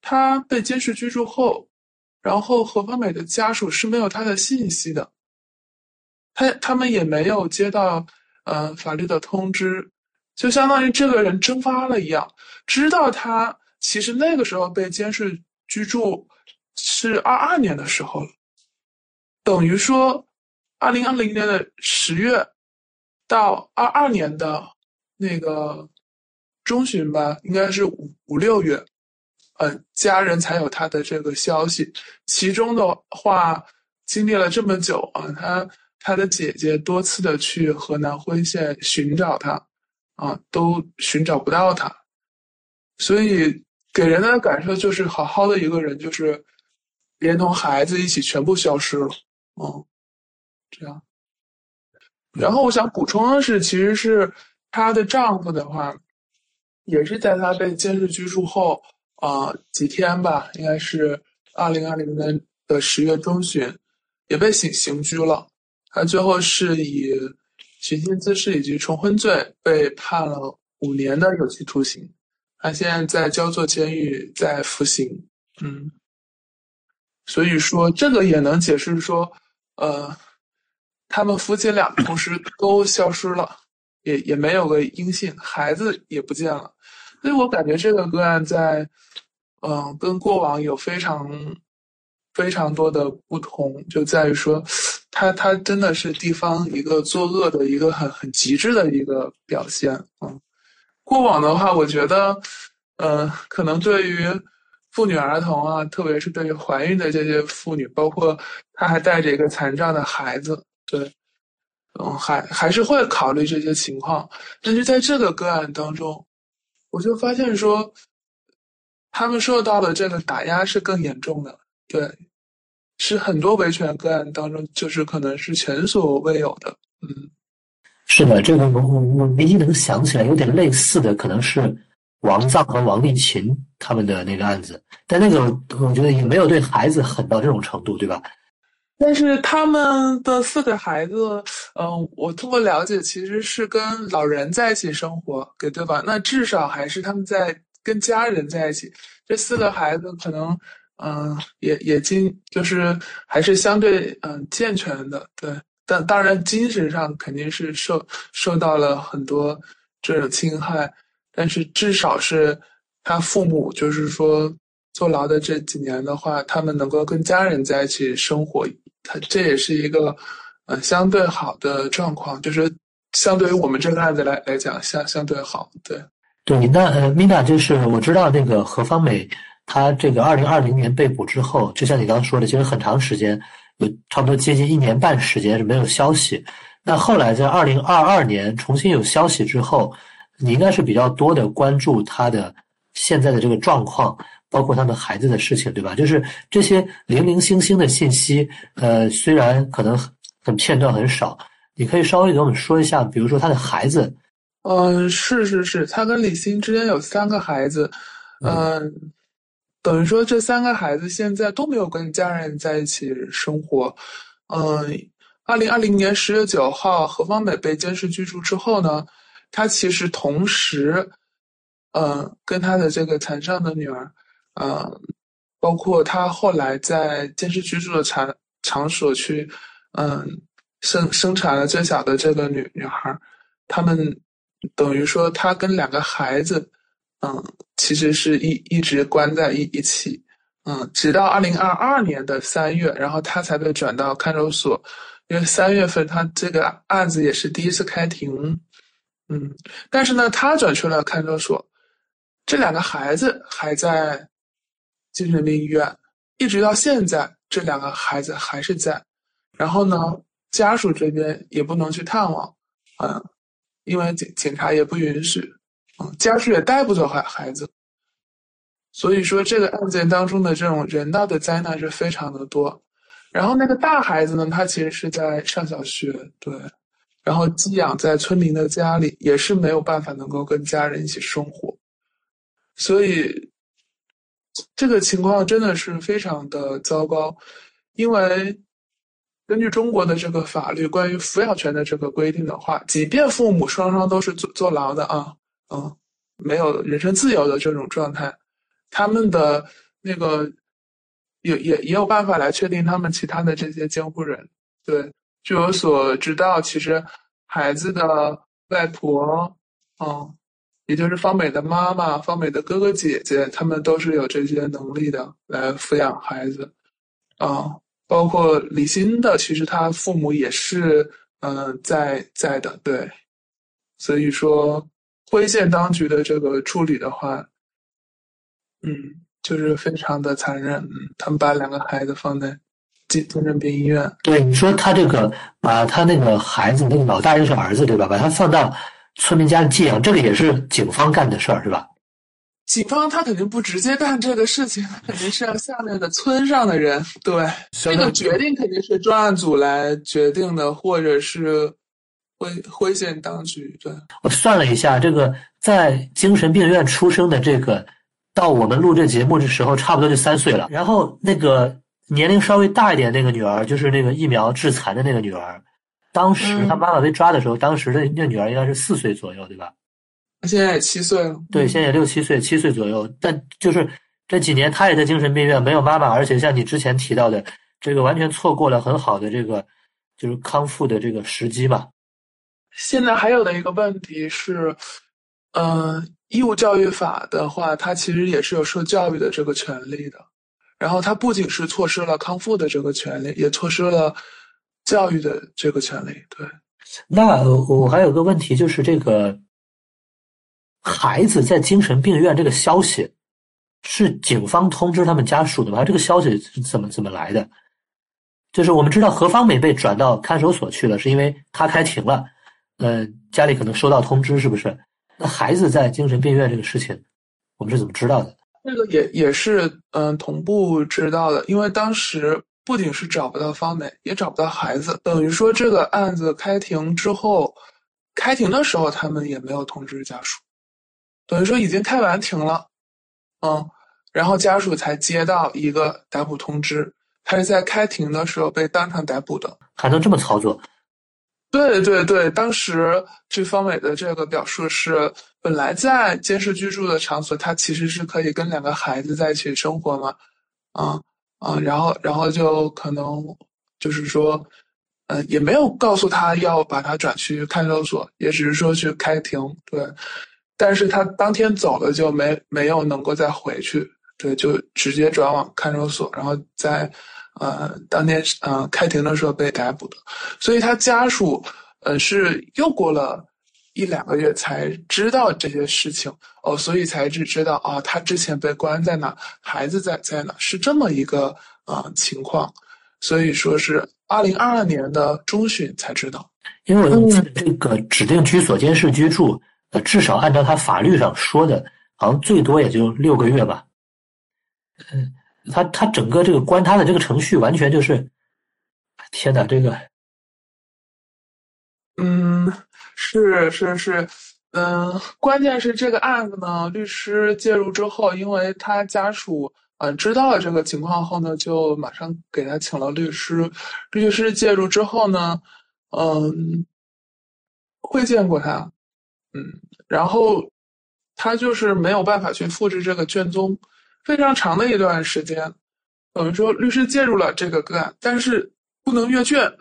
他被监视居住后。然后何方美的家属是没有他的信息的，他他们也没有接到呃法律的通知，就相当于这个人蒸发了一样。知道他其实那个时候被监视居住是二二年的时候了，等于说二零二零年的十月到二二年的那个中旬吧，应该是五五六月。嗯，家人才有他的这个消息。其中的话，经历了这么久啊，他他的姐姐多次的去河南辉县寻找他，啊，都寻找不到他，所以给人的感受就是好好的一个人，就是连同孩子一起全部消失了。嗯，这样。然后我想补充的是，其实是她的丈夫的话，也是在她被监视居住后。啊，几天吧，应该是二零二零年的十月中旬，也被刑刑拘了。他最后是以寻衅滋事以及重婚罪被判了五年的有期徒刑。他现在在焦作监狱在服刑。嗯，所以说这个也能解释说，呃，他们夫妻俩同时都消失了，也也没有个音信，孩子也不见了。所以我感觉这个个案在，嗯，跟过往有非常非常多的不同，就在于说，他他真的是地方一个作恶的一个很很极致的一个表现啊。过往的话，我觉得，呃，可能对于妇女儿童啊，特别是对于怀孕的这些妇女，包括她还带着一个残障的孩子，对，嗯，还还是会考虑这些情况。但是在这个个案当中，我就发现说，他们受到的这个打压是更严重的。对，是很多维权个案当中，就是可能是前所未有的。嗯，是的，这个我我我唯一能想起来有点类似的，可能是王藏和王立琴他们的那个案子，但那个我觉得也没有对孩子狠到这种程度，对吧？但是他们的四个孩子，嗯，我通过了解，其实是跟老人在一起生活，对对吧？那至少还是他们在跟家人在一起。这四个孩子可能。嗯，也也经就是还是相对嗯健全的，对，但当然精神上肯定是受受到了很多这种侵害，但是至少是他父母就是说坐牢的这几年的话，他们能够跟家人在一起生活，他这也是一个嗯相对好的状况，就是相对于我们这个案子来来讲相相对好，对对，那呃，Mina 就是我知道那个何方美。他这个二零二零年被捕之后，就像你刚刚说的，其实很长时间，有差不多接近一年半时间是没有消息。那后来在二零二二年重新有消息之后，你应该是比较多的关注他的现在的这个状况，包括他们孩子的事情，对吧？就是这些零零星星的信息，呃，虽然可能很片段很少，你可以稍微给我们说一下，比如说他的孩子。嗯，是是是，他跟李欣之间有三个孩子，嗯。等于说，这三个孩子现在都没有跟家人在一起生活。嗯，二零二零年十月九号，何方美被监视居住之后呢，他其实同时，嗯，跟他的这个残障的女儿，嗯，包括他后来在监视居住的场场所去，嗯，生生产了最小的这个女女孩，他们等于说，他跟两个孩子。嗯，其实是一一直关在一一起，嗯，直到二零二二年的三月，然后他才被转到看守所，因为三月份他这个案子也是第一次开庭，嗯，但是呢，他转去了看守所，这两个孩子还在精神病医院，一直到现在，这两个孩子还是在，然后呢，家属这边也不能去探望，嗯，因为警警察也不允许。嗯家属也带不走孩孩子，所以说这个案件当中的这种人道的灾难是非常的多。然后那个大孩子呢，他其实是在上小学，对，然后寄养在村民的家里，也是没有办法能够跟家人一起生活，所以这个情况真的是非常的糟糕。因为根据中国的这个法律关于抚养权的这个规定的话，即便父母双双都是坐坐牢的啊。嗯，没有人身自由的这种状态，他们的那个也也也有办法来确定他们其他的这些监护人。对，据我所知道，其实孩子的外婆，嗯，也就是方美的妈妈、方美的哥哥姐姐，他们都是有这些能力的来抚养孩子。啊，包括李欣的，其实他父母也是嗯在在的。对，所以说。辉县当局的这个处理的话，嗯，就是非常的残忍。他们把两个孩子放在精精神病医院。对，你说他这个把他那个孩子，那个老大就是儿子，对吧？把他放到村民家里寄养，这个也是警方干的事儿，是吧？警方他肯定不直接干这个事情，肯定是要下面的村上的人。对，这个决定肯定是专案组来决定的，或者是。辉辉县当局对，我算了一下，这个在精神病院出生的这个，到我们录这节目的时候，差不多就三岁了。然后那个年龄稍微大一点那个女儿，就是那个疫苗致残的那个女儿，当时他妈妈被抓的时候，当时的那女儿应该是四岁左右，对吧？现在也七岁了。对，现在也六七岁，七岁左右。但就是这几年，他也在精神病院，没有妈妈，而且像你之前提到的，这个完全错过了很好的这个就是康复的这个时机嘛。现在还有的一个问题是，嗯，义务教育法的话，它其实也是有受教育的这个权利的。然后他不仅是错失了康复的这个权利，也错失了教育的这个权利。对，那我还有个问题，就是这个孩子在精神病院这个消息是警方通知他们家属的吗？这个消息是怎么怎么来的？就是我们知道何方美被转到看守所去了，是因为他开庭了，呃，家里可能收到通知，是不是？那孩子在精神病院这个事情，我们是怎么知道的？这个也也是嗯同步知道的，因为当时不仅是找不到方美，也找不到孩子，等于说这个案子开庭之后，开庭的时候他们也没有通知家属，等于说已经开完庭了，嗯，然后家属才接到一个逮捕通知，他是在开庭的时候被当场逮捕的，还能这么操作？对对对，当时据方伟的这个表述是，本来在监视居住的场所，他其实是可以跟两个孩子在一起生活嘛，啊啊，然后然后就可能就是说，嗯，也没有告诉他要把他转去看守所，也只是说去开庭，对，但是他当天走了就没没有能够再回去，对，就直接转往看守所，然后在。呃，当天呃开庭的时候被逮捕的，所以他家属呃是又过了一两个月才知道这些事情哦，所以才只知道啊，他之前被关在哪，孩子在在哪，是这么一个啊情况，所以说是二零二二年的中旬才知道。因为我这个指定居所监视居住，呃，至少按照他法律上说的，好像最多也就六个月吧。嗯。他他整个这个关他的这个程序完全就是，天哪，这个，嗯，是是是，嗯，关键是这个案子呢，律师介入之后，因为他家属嗯知道了这个情况后呢，就马上给他请了律师，律师介入之后呢，嗯，会见过他，嗯，然后他就是没有办法去复制这个卷宗。非常长的一段时间，等于说律师介入了这个个案，但是不能阅卷，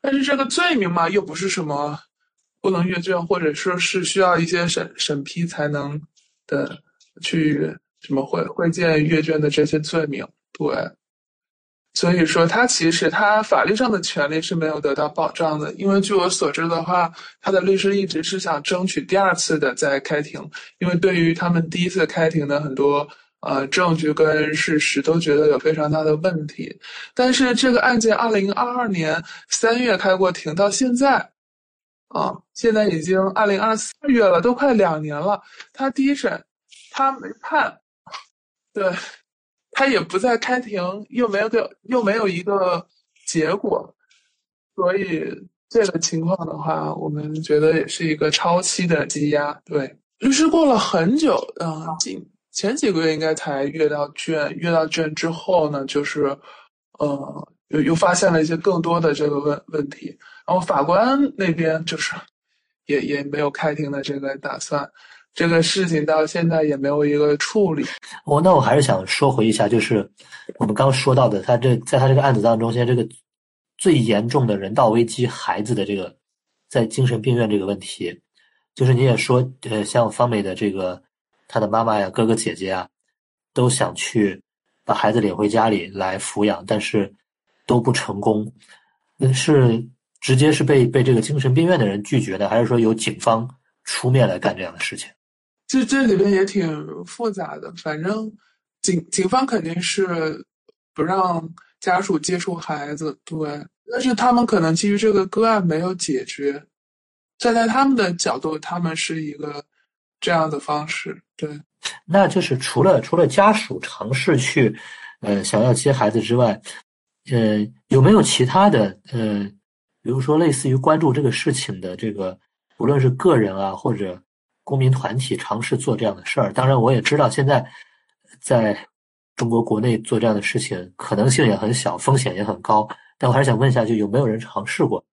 但是这个罪名嘛，又不是什么不能阅卷，或者说是需要一些审审批才能的去什么会会见阅卷的这些罪名，对，所以说他其实他法律上的权利是没有得到保障的，因为据我所知的话，他的律师一直是想争取第二次的再开庭，因为对于他们第一次开庭的很多。呃，证据跟事实都觉得有非常大的问题，但是这个案件二零二二年三月开过庭，到现在，啊，现在已经二零二四月了，都快两年了。他第一审他没判，对，他也不再开庭，又没有个又没有一个结果，所以这个情况的话，我们觉得也是一个超期的积压。对，律师过了很久，啊，近。前几个月应该才阅到卷，阅到卷之后呢，就是，呃，又又发现了一些更多的这个问问题，然后法官那边就是，也也没有开庭的这个打算，这个事情到现在也没有一个处理。我那我还是想说回一下，就是我们刚说到的，他这在他这个案子当中，现在这个最严重的人道危机，孩子的这个在精神病院这个问题，就是你也说，呃，像方美的这个。他的妈妈呀、哥哥姐姐啊，都想去把孩子领回家里来抚养，但是都不成功。那是直接是被被这个精神病院的人拒绝的，还是说由警方出面来干这样的事情？这这里边也挺复杂的。反正警警方肯定是不让家属接触孩子，对。但是他们可能基于这个个案没有解决，站在他们的角度，他们是一个。这样的方式，对，那就是除了除了家属尝试去，呃，想要接孩子之外，呃，有没有其他的，呃，比如说类似于关注这个事情的这个，无论是个人啊或者公民团体尝试做这样的事儿？当然，我也知道现在在中国国内做这样的事情可能性也很小，风险也很高。但我还是想问一下，就有没有人尝试过？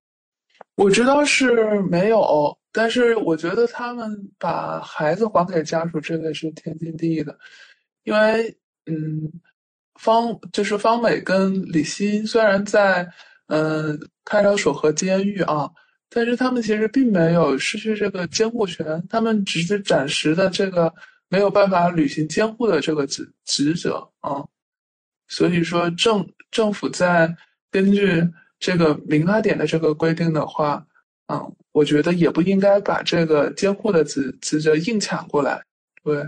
我知道是没有。但是我觉得他们把孩子还给家属，这个是天经地义的，因为嗯，方就是方美跟李欣虽然在嗯看守所和监狱啊，但是他们其实并没有失去这个监护权，他们只是暂时的这个没有办法履行监护的这个职职责啊，所以说政政府在根据这个民法典的这个规定的话，嗯，我觉得也不应该把这个监护的职职责硬抢过来，对。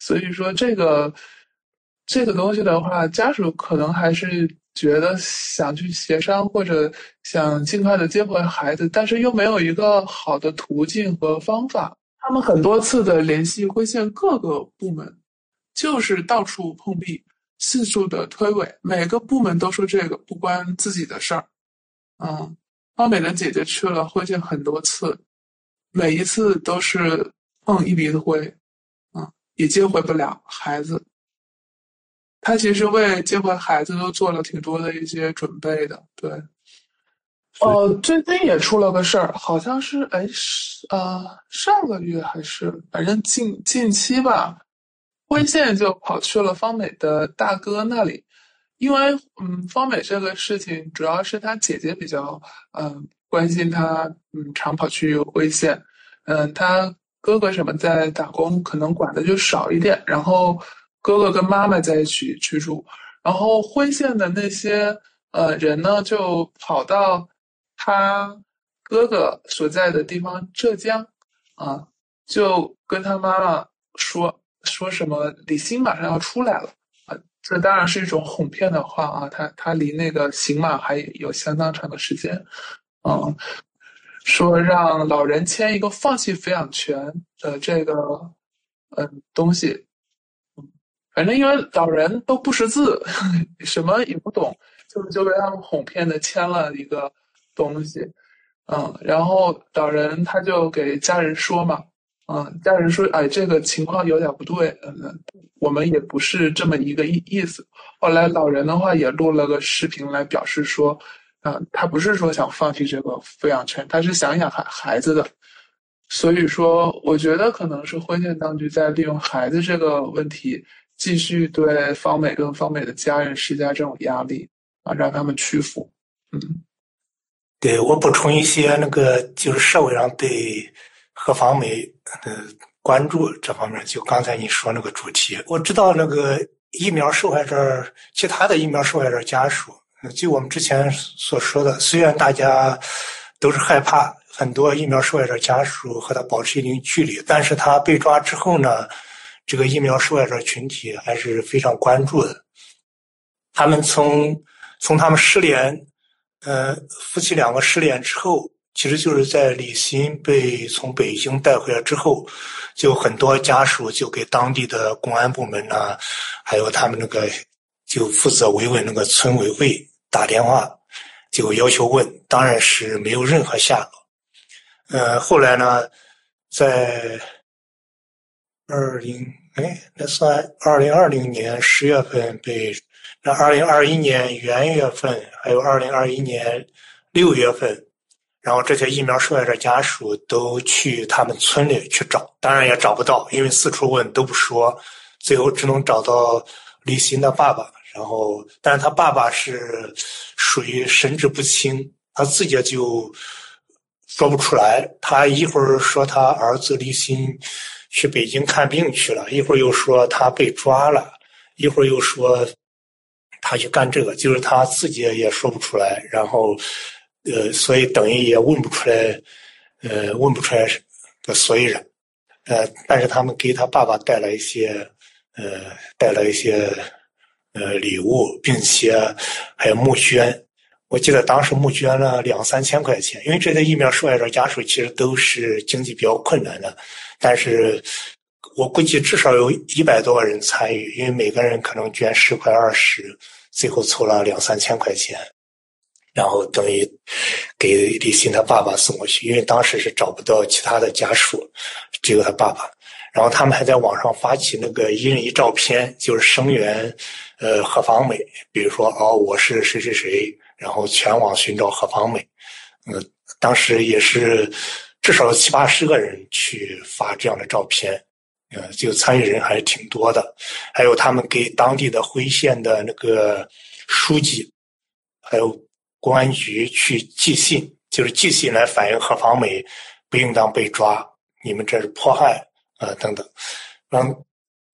所以说这个这个东西的话，家属可能还是觉得想去协商或者想尽快的接回孩子，但是又没有一个好的途径和方法。他们很多次的联系会线各个部门，就是到处碰壁，四处的推诿，每个部门都说这个不关自己的事儿。嗯，方美的姐姐去了会线很多次，每一次都是碰一鼻子灰。也接回不了孩子，他其实为接回孩子都做了挺多的一些准备的，对。哦，最近也出了个事儿，好像是哎，呃，上个月还是反正近近期吧，辉县就跑去了方美的大哥那里，因为嗯，方美这个事情主要是他姐姐比较嗯关心他，嗯，常跑去辉县，嗯，他。哥哥什么在打工，可能管的就少一点。然后哥哥跟妈妈在一起居住，然后辉县的那些呃人呢，就跑到他哥哥所在的地方浙江，啊，就跟他妈妈说说什么李欣马上要出来了啊，这当然是一种哄骗的话啊，他他离那个刑满还有相当长的时间，嗯。说让老人签一个放弃抚养权的这个嗯东西，反正因为老人都不识字，什么也不懂，就就被他们哄骗的签了一个东西，嗯，然后老人他就给家人说嘛，嗯，家人说哎这个情况有点不对，嗯，我们也不是这么一个意意思。后来老人的话也录了个视频来表示说。嗯，他不是说想放弃这个抚养权，他是想养孩孩子的，所以说，我觉得可能是婚恋当局在利用孩子这个问题，继续对方美跟方美的家人施加这种压力啊，让他们屈服。嗯，对我补充一些那个，就是社会上对何方美的关注这方面，就刚才你说那个主题，我知道那个疫苗受害者，其他的疫苗受害者家属。就我们之前所说的，虽然大家都是害怕，很多疫苗受害者家属和他保持一定距离，但是他被抓之后呢，这个疫苗受害者群体还是非常关注的。他们从从他们失联，呃，夫妻两个失联之后，其实就是在李欣被从北京带回来之后，就很多家属就给当地的公安部门呢，还有他们那个就负责维稳那个村委会。打电话就要求问，当然是没有任何下落。呃，后来呢，在二零哎，那算二零二零年十月份被，那二零二一年元月份，还有二零二一年六月份，然后这些疫苗受害者家属都去他们村里去找，当然也找不到，因为四处问都不说，最后只能找到李欣的爸爸。然后，但是他爸爸是属于神志不清，他自己就说不出来。他一会儿说他儿子李鑫去北京看病去了，一会儿又说他被抓了，一会儿又说他去干这个，就是他自己也说不出来。然后，呃，所以等于也问不出来，呃，问不出来的所以然。呃，但是他们给他爸爸带了一些，呃，带了一些。呃，礼物，并且还有募捐，我记得当时募捐了两三千块钱，因为这些疫苗受害者家属其实都是经济比较困难的，但是我估计至少有一百多个人参与，因为每个人可能捐十块二十，最后凑了两三千块钱，然后等于给李欣他爸爸送过去，因为当时是找不到其他的家属，只有他爸爸。然后他们还在网上发起那个一人一照片，就是声援，呃，何方美。比如说，哦，我是谁谁谁，然后全网寻找何方美。嗯，当时也是至少七八十个人去发这样的照片，呃，就参与人还是挺多的。还有他们给当地的辉县的那个书记，还有公安局去寄信，就是寄信来反映何方美不应当被抓，你们这是迫害。啊，等等，让，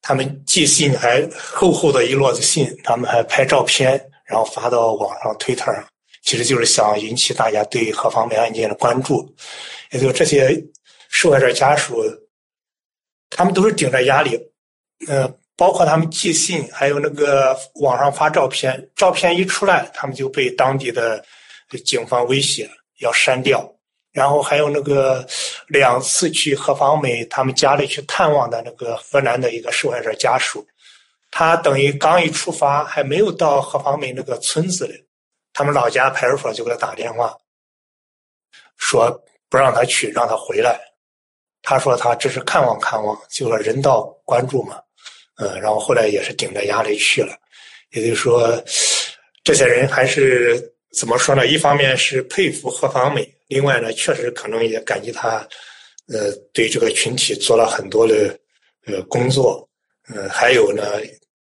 他们寄信还厚厚的一摞子信，他们还拍照片，然后发到网上推特上，其实就是想引起大家对何方梅案件的关注。也就这些受害者家属，他们都是顶着压力，呃，包括他们寄信，还有那个网上发照片，照片一出来，他们就被当地的警方威胁要删掉。然后还有那个两次去何方美他们家里去探望的那个河南的一个受害者家属，他等于刚一出发，还没有到何方美那个村子里，他们老家派出所就给他打电话，说不让他去，让他回来。他说他只是看望看望，就说人道关注嘛，嗯，然后后来也是顶着压力去了。也就是说，这些人还是怎么说呢？一方面是佩服何方美。另外呢，确实可能也感激他，呃，对这个群体做了很多的呃工作，嗯，还有呢，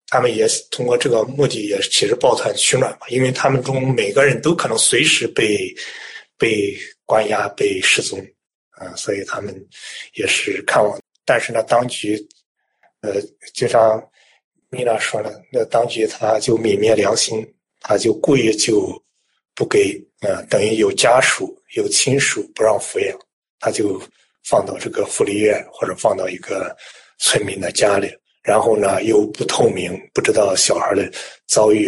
他们也通过这个目的也其实抱团取暖嘛，因为他们中每个人都可能随时被被关押、被失踪，啊，所以他们也是看望。但是呢，当局，呃，就像米娜说了，那当局他就泯灭良心，他就故意就不给，呃，等于有家属。有亲属不让抚养，他就放到这个福利院或者放到一个村民的家里，然后呢又不透明，不知道小孩的遭遇。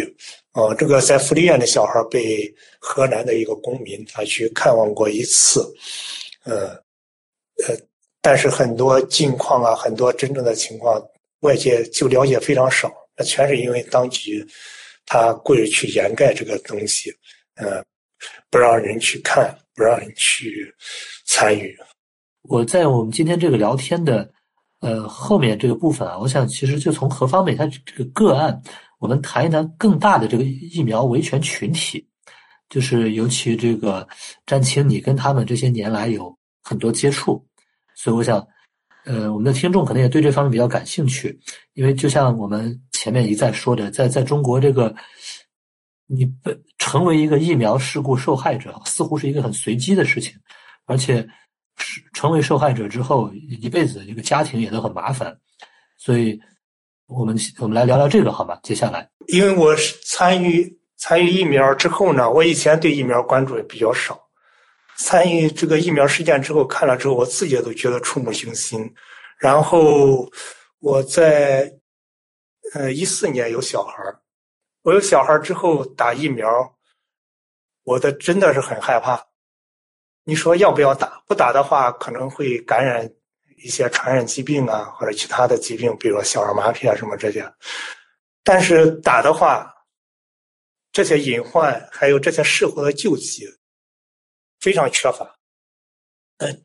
呃，这个在福利院的小孩被河南的一个公民他去看望过一次，呃呃，但是很多近况啊，很多真正的情况，外界就了解非常少。那全是因为当局他故意去掩盖这个东西，呃，不让人去看。不让人去参与。我在我们今天这个聊天的呃后面这个部分啊，我想其实就从何方面他这个个案，我们谈一谈更大的这个疫苗维权群体，就是尤其这个詹青，你跟他们这些年来有很多接触，所以我想，呃，我们的听众可能也对这方面比较感兴趣，因为就像我们前面一再说的，在在中国这个。你被成为一个疫苗事故受害者，似乎是一个很随机的事情，而且成为受害者之后，一辈子这个家庭也都很麻烦。所以，我们我们来聊聊这个好吗？接下来，因为我是参与参与疫苗之后呢，我以前对疫苗关注也比较少，参与这个疫苗事件之后，看了之后，我自己都觉得触目惊心。然后我在呃一四年有小孩儿。我有小孩之后打疫苗，我的真的是很害怕。你说要不要打？不打的话可能会感染一些传染疾病啊，或者其他的疾病，比如说小儿麻痹啊什么这些。但是打的话，这些隐患还有这些适合的救济非常缺乏。嗯，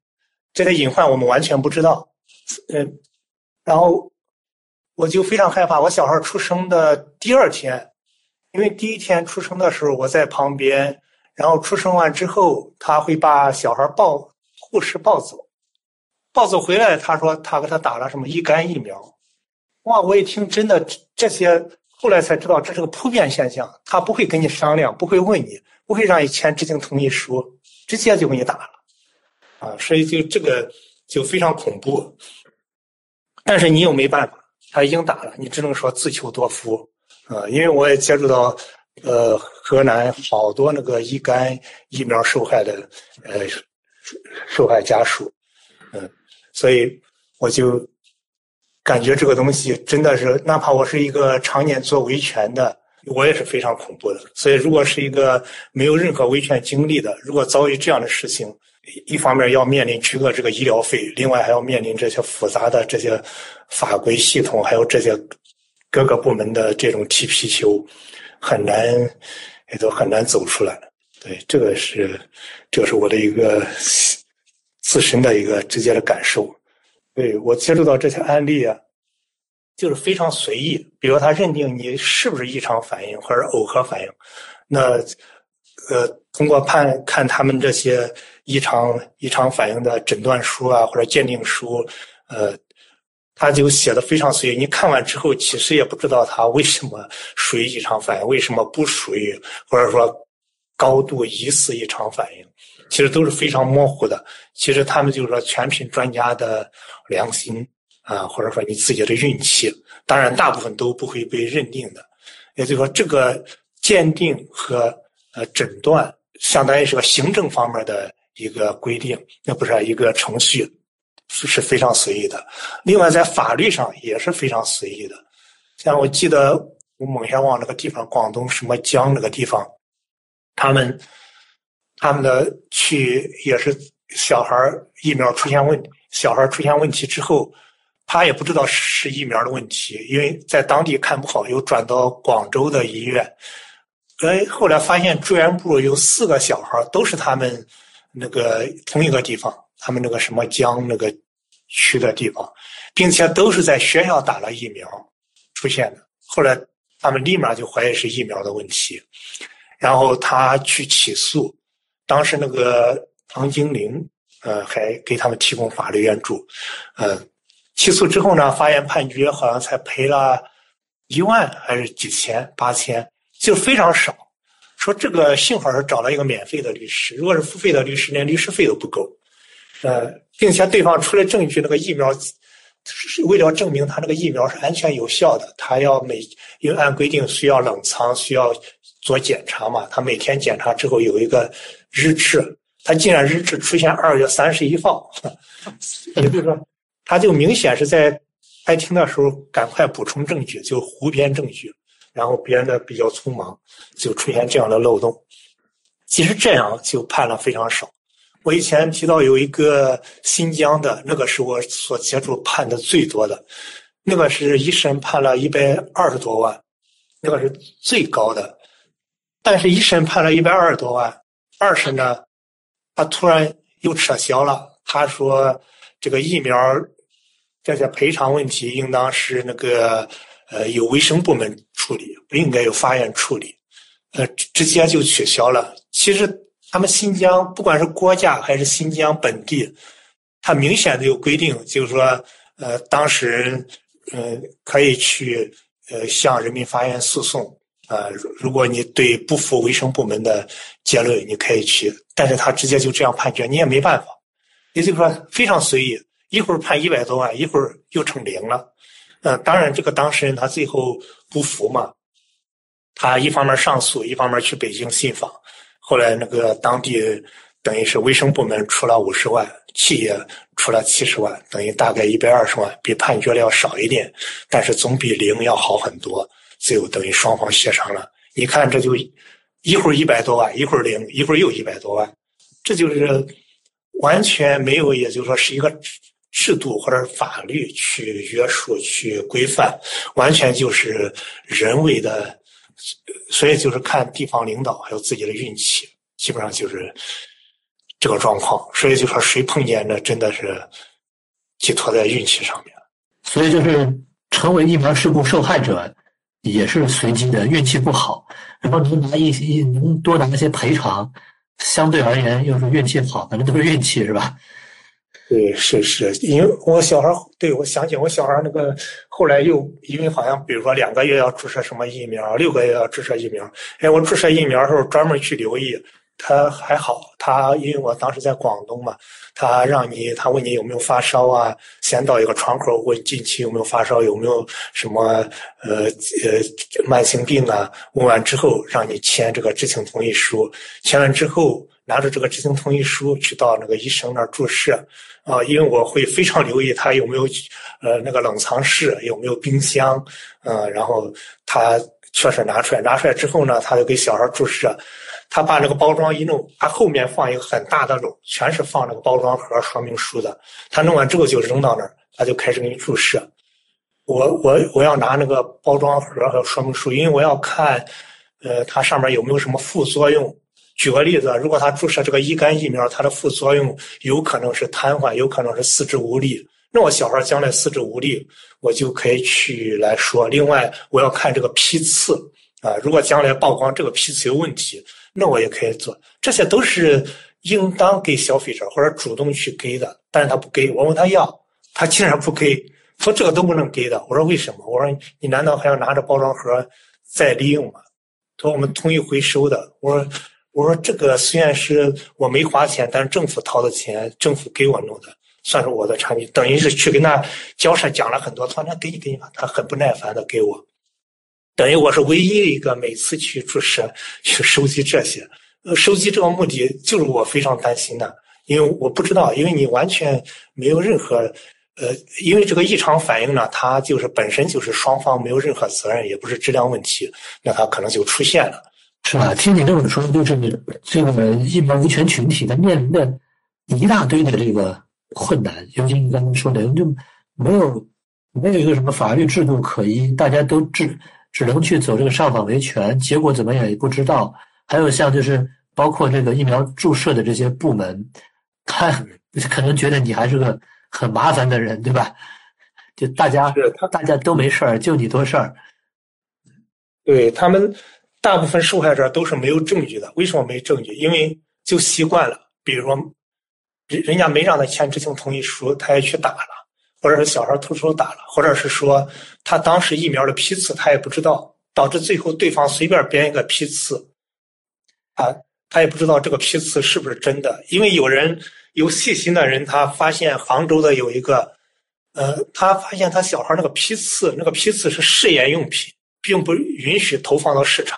这些隐患我们完全不知道。嗯，然后我就非常害怕，我小孩出生的第二天。因为第一天出生的时候我在旁边，然后出生完之后他会把小孩抱，护士抱走，抱走回来他说他给他打了什么乙肝疫苗，哇！我一听真的这些，后来才知道这是个普遍现象，他不会跟你商量，不会问你，不会让你签知情同意书，直接就给你打了，啊！所以就这个就非常恐怖，但是你又没办法，他已经打了，你只能说自求多福。啊，因为我也接触到，呃，河南好多那个乙肝疫苗受害的，呃，受害家属，嗯，所以我就感觉这个东西真的是，哪怕我是一个常年做维权的，我也是非常恐怖的。所以，如果是一个没有任何维权经历的，如果遭遇这样的事情，一方面要面临巨额这个医疗费，另外还要面临这些复杂的这些法规系统，还有这些。各个部门的这种踢皮球，很难，也都很难走出来。对，这个是，这是我的一个自身的一个直接的感受。对我接触到这些案例啊，就是非常随意。比如他认定你是不是异常反应或者耦合反应，那呃，通过判看他们这些异常异常反应的诊断书啊或者鉴定书，呃。他就写的非常随意，你看完之后其实也不知道他为什么属于异常反应，为什么不属于，或者说高度疑似异常反应，其实都是非常模糊的。其实他们就是说全凭专家的良心啊，或者说你自己的运气。当然，大部分都不会被认定的。也就是说，这个鉴定和呃诊断，相当于是个行政方面的一个规定，那不是一个程序，是非常随意的。另外，在法律上也是非常随意的。像我记得我蒙先旺那个地方，广东什么江那个地方，他们他们的去也是小孩疫苗出现问，小孩出现问题之后。他也不知道是疫苗的问题，因为在当地看不好，又转到广州的医院。哎，后来发现住院部有四个小孩都是他们那个同一个地方，他们那个什么江那个区的地方，并且都是在学校打了疫苗出现的。后来他们立马就怀疑是疫苗的问题，然后他去起诉，当时那个唐金玲呃还给他们提供法律援助，呃。起诉之后呢，法院判决好像才赔了一万还是几千八千，就非常少。说这个幸好是找了一个免费的律师，如果是付费的律师，连律师费都不够。呃，并且对方出了证据，那个疫苗是为了证明他那个疫苗是安全有效的，他要每因为按规定需要冷藏，需要做检查嘛，他每天检查之后有一个日志，他竟然日志出现二月三十一号，也就是说。他就明显是在开庭的时候赶快补充证据，就胡编证据，然后编的比较匆忙，就出现这样的漏洞。其实这样就判了非常少。我以前提到有一个新疆的，那个是我所接触判的最多的，那个是一审判了一百二十多万，那个是最高的。但是，一审判了一百二十多万，二审呢，他突然又撤销了。他说这个疫苗。这些赔偿问题应当是那个呃由卫生部门处理，不应该由法院处理，呃直接就取消了。其实他们新疆不管是国家还是新疆本地，他明显的有规定，就是说呃当事人呃可以去呃向人民法院诉讼啊，如果你对不服卫生部门的结论，你可以去，但是他直接就这样判决，你也没办法，也就是说非常随意。一会儿判一百多万，一会儿又成零了。嗯，当然，这个当事人他最后不服嘛，他一方面上诉，一方面去北京信访。后来那个当地等于是卫生部门出了五十万，企业出了七十万，等于大概一百二十万，比判决的要少一点，但是总比零要好很多。最后等于双方协商了，你看这就一会儿一百多万，一会儿零，一会儿又一百多万，这就是完全没有，也就是说是一个。制度或者法律去约束、去规范，完全就是人为的，所以就是看地方领导还有自己的运气，基本上就是这个状况。所以就说谁碰见的真的是寄托在运气上面。所以就是成为疫苗事故受害者也是随机的，运气不好，然后能拿一些能多拿一些赔偿，相对而言又是运气好，反正都是运气，是吧？对，是是，因为我小孩对我想起我小孩那个后来又因为好像比如说两个月要注射什么疫苗，六个月要注射疫苗，哎，我注射疫苗的时候专门去留意，他还好，他因为我当时在广东嘛，他让你他问你有没有发烧啊，先到一个窗口问近期有没有发烧，有没有什么呃呃慢性病啊，问完之后让你签这个知情同意书，签完之后拿着这个知情同意书去到那个医生那儿注射。啊，因为我会非常留意他有没有，呃，那个冷藏室有没有冰箱，嗯，然后他确实拿出来，拿出来之后呢，他就给小孩注射，他把那个包装一弄，他后面放一个很大的篓，全是放那个包装盒说明书的，他弄完之后就扔到那儿，他就开始给你注射。我我我要拿那个包装盒和说明书，因为我要看，呃，它上面有没有什么副作用。举个例子，如果他注射这个乙肝疫苗，它的副作用有可能是瘫痪，有可能是四肢无力。那我小孩将来四肢无力，我就可以去来说。另外，我要看这个批次啊，如果将来曝光这个批次有问题，那我也可以做。这些都是应当给消费者或者主动去给的，但是他不给我问他要，他竟然不给，说这个都不能给的。我说为什么？我说你难道还要拿着包装盒再利用吗？他说我们统一回收的。我说。我说这个虽然是我没花钱，但是政府掏的钱，政府给我弄的，算是我的产品，等于是去跟他交涉讲了很多，他说那给你给你吧，他很不耐烦的给我，等于我是唯一一个每次去注射去收集这些，呃，收集这个目的就是我非常担心的，因为我不知道，因为你完全没有任何，呃，因为这个异常反应呢，它就是本身就是双方没有任何责任，也不是质量问题，那它可能就出现了，是吧？听你这么说，就是这个疫苗维权群体他面临的一大堆的这个。困难，尤其你刚刚说的，就没有没有一个什么法律制度可依，大家都只只能去走这个上访维权，结果怎么样也不知道。还有像就是包括这个疫苗注射的这些部门，他 可能觉得你还是个很麻烦的人，对吧？就大家大家都没事儿，就你多事儿。对他们，大部分受害者都是没有证据的。为什么没证据？因为就习惯了，比如说。人人家没让他签知情同意书，他也去打了，或者是小孩偷偷打了，或者是说他当时疫苗的批次他也不知道，导致最后对方随便编一个批次，啊，他也不知道这个批次是不是真的，因为有人有细心的人，他发现杭州的有一个，呃，他发现他小孩那个批次，那个批次是试验用品，并不允许投放到市场，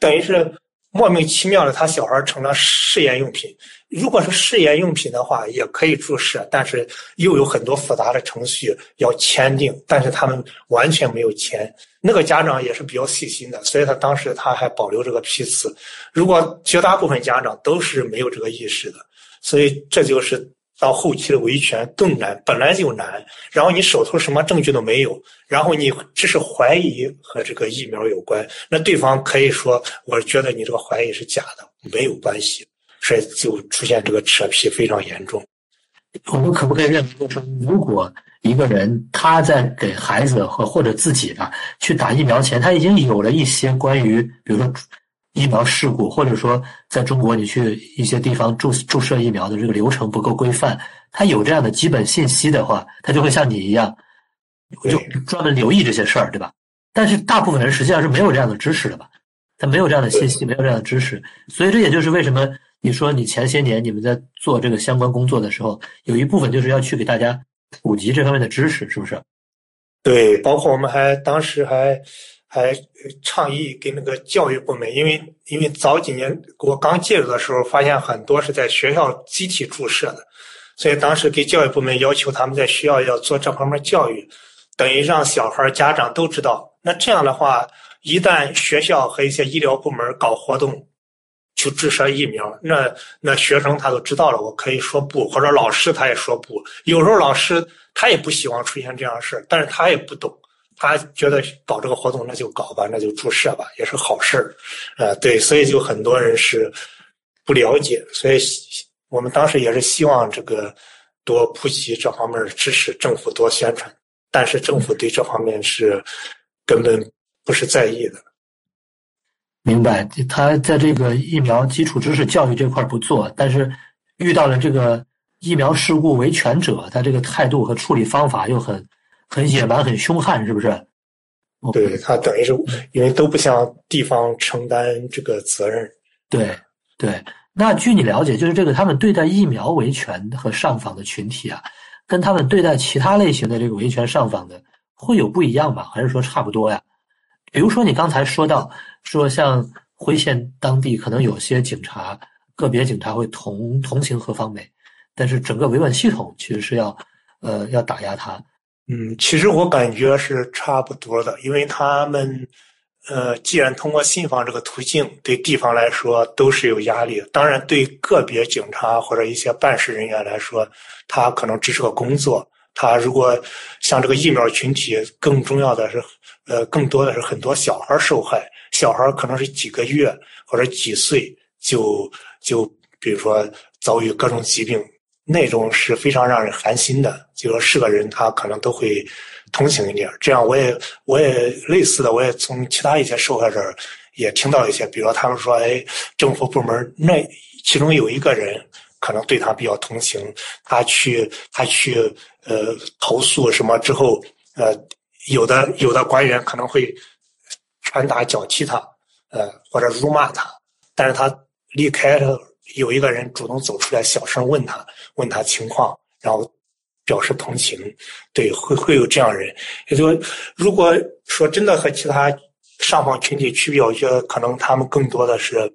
等于是莫名其妙的，他小孩成了试验用品。如果是试验用品的话，也可以注射，但是又有很多复杂的程序要签订，但是他们完全没有签。那个家长也是比较细心的，所以他当时他还保留这个批次。如果绝大部分家长都是没有这个意识的，所以这就是到后期的维权更难，本来就难。然后你手头什么证据都没有，然后你只是怀疑和这个疫苗有关，那对方可以说，我觉得你这个怀疑是假的，没有关系。所以就出现这个扯皮非常严重。我们可不可以认为说，如果一个人他在给孩子和或者自己的去打疫苗前，他已经有了一些关于，比如说疫苗事故，或者说在中国你去一些地方注注射疫苗的这个流程不够规范，他有这样的基本信息的话，他就会像你一样，就专门留意这些事儿，对吧？但是大部分人实际上是没有这样的知识的吧？他没有这样的信息，没有这样的知识，所以这也就是为什么。你说你前些年你们在做这个相关工作的时候，有一部分就是要去给大家普及这方面的知识，是不是？对，包括我们还当时还还倡议给那个教育部门，因为因为早几年我刚介入的时候，发现很多是在学校集体注射的，所以当时给教育部门要求他们在学校要做这方面教育，等于让小孩家长都知道。那这样的话，一旦学校和一些医疗部门搞活动。去注射疫苗，那那学生他都知道了，我可以说不，或者老师他也说不。有时候老师他也不希望出现这样的事但是他也不懂，他觉得搞这个活动那就搞吧，那就注射吧，也是好事儿，呃，对，所以就很多人是不了解，所以我们当时也是希望这个多普及这方面的知识，政府多宣传，但是政府对这方面是根本不是在意的。明白，他在这个疫苗基础知识教育这块不做，但是遇到了这个疫苗事故维权者，他这个态度和处理方法又很很野蛮、很凶悍，是不是？对他等于是因为都不向地方承担这个责任。对对，那据你了解，就是这个他们对待疫苗维权和上访的群体啊，跟他们对待其他类型的这个维权上访的会有不一样吗？还是说差不多呀？比如说你刚才说到。说像辉县当地可能有些警察，个别警察会同同情何方美，但是整个维稳系统其实是要，呃，要打压他。嗯，其实我感觉是差不多的，因为他们，呃，既然通过信访这个途径，对地方来说都是有压力。当然，对个别警察或者一些办事人员来说，他可能只是个工作。他如果像这个疫苗群体，更重要的是，呃，更多的是很多小孩受害。小孩可能是几个月或者几岁就就比如说遭遇各种疾病，那种是非常让人寒心的。就说是个人，他可能都会同情一点。这样，我也我也类似的，我也从其他一些受害者也听到一些，比如他们说，哎，政府部门那其中有一个人可能对他比较同情，他去他去呃投诉什么之后，呃，有的有的官员可能会。拳打脚踢他，呃，或者辱骂他，但是他离开了，有一个人主动走出来，小声问他，问他情况，然后表示同情，对，会会有这样人。也就如果说真的和其他上访群体区别，我觉得可能他们更多的是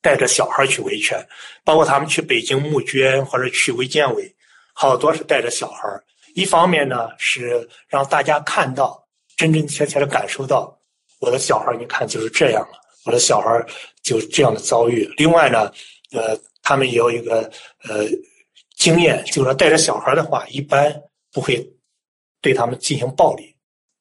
带着小孩去维权，包括他们去北京募捐或者去卫健委，好多是带着小孩。一方面呢是让大家看到真真切切的感受到我的小孩，你看就是这样了，我的小孩就这样的遭遇。另外呢，呃，他们也有一个呃。经验就是说，带着小孩的话，一般不会对他们进行暴力，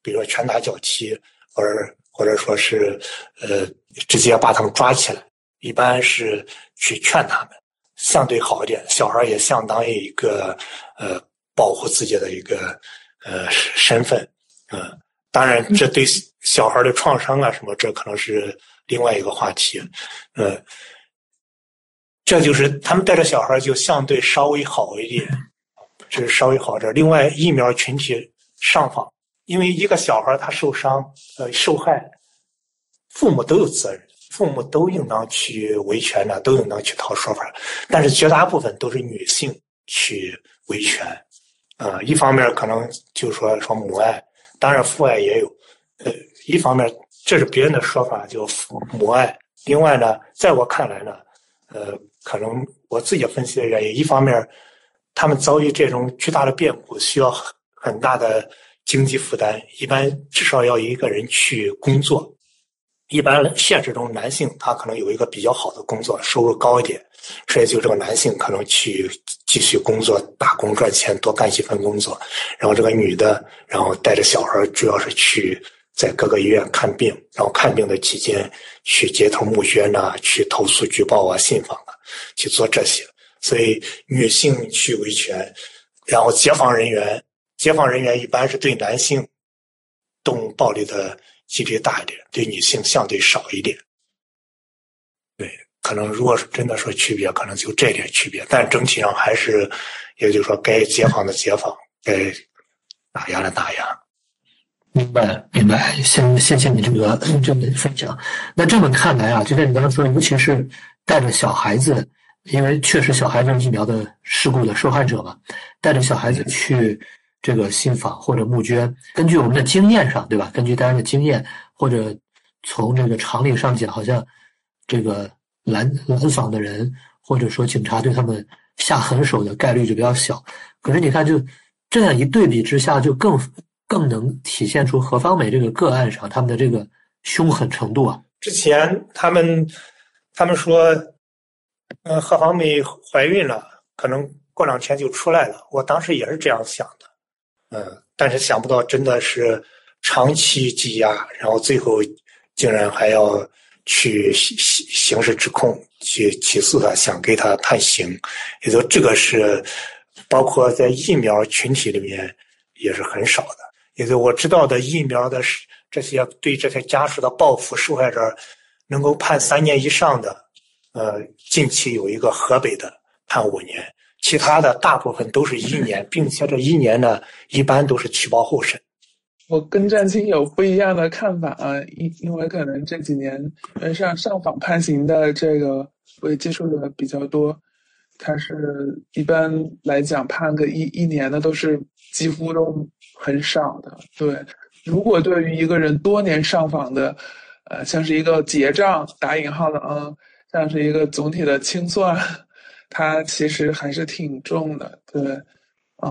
比如说拳打脚踢，或者或者说是呃直接把他们抓起来，一般是去劝他们，相对好一点。小孩也相当于一个呃保护自己的一个呃身份，嗯，当然这对小孩的创伤啊什么，这可能是另外一个话题，嗯。这就是他们带着小孩就相对稍微好一点，这是稍微好点。另外，疫苗群体上访，因为一个小孩他受伤，呃，受害，父母都有责任，父母都应当去维权的，都应当去讨说法。但是绝大部分都是女性去维权，啊，一方面可能就说说母爱，当然父爱也有，呃，一方面这是别人的说法，就母爱。另外呢，在我看来呢，呃。可能我自己分析的原因，一方面，他们遭遇这种巨大的变故，需要很大的经济负担，一般至少要一个人去工作。一般现实中，男性他可能有一个比较好的工作，收入高一点，所以就这个男性可能去继续工作、打工赚钱，多干几份工作。然后这个女的，然后带着小孩，主要是去在各个医院看病，然后看病的期间去街头募捐呐，去投诉举报啊、信访啊。去做这些，所以女性去维权，然后解放人员，解放人员一般是对男性动暴力的几率大一点，对女性相对少一点。对，可能如果是真的说区别，可能就这点区别，但整体上还是，也就是说该解放的解放，该打压的打压。明白，明白。谢谢谢你这个这个分享。那这么看来啊，就像你刚刚说，尤其是。带着小孩子，因为确实小孩子疫苗的事故的受害者嘛，带着小孩子去这个信访或者募捐，根据我们的经验上，对吧？根据大家的经验，或者从这个常理上讲，好像这个拦拦访的人，或者说警察对他们下狠手的概率就比较小。可是你看，就这样一对比之下，就更更能体现出何方美这个个案上他们的这个凶狠程度啊。之前他们。他们说，嗯，何芳美怀孕了，可能过两天就出来了。我当时也是这样想的，嗯，但是想不到真的是长期积压，然后最后竟然还要去刑刑事指控，去起诉他，想给他判刑。也就这个是包括在疫苗群体里面也是很少的。也就我知道的疫苗的这些对这些家属的报复，受害者。能够判三年以上的，呃，近期有一个河北的判五年，其他的大部分都是一年，并且这一年呢，一般都是取保候审。我跟战青有不一样的看法啊，因因为可能这几年上上访判刑的这个我也接触的比较多，他是一般来讲判个一一年的都是几乎都很少的。对，如果对于一个人多年上访的。呃，像是一个结账打引号的啊，像是一个总体的清算，它其实还是挺重的，对，啊，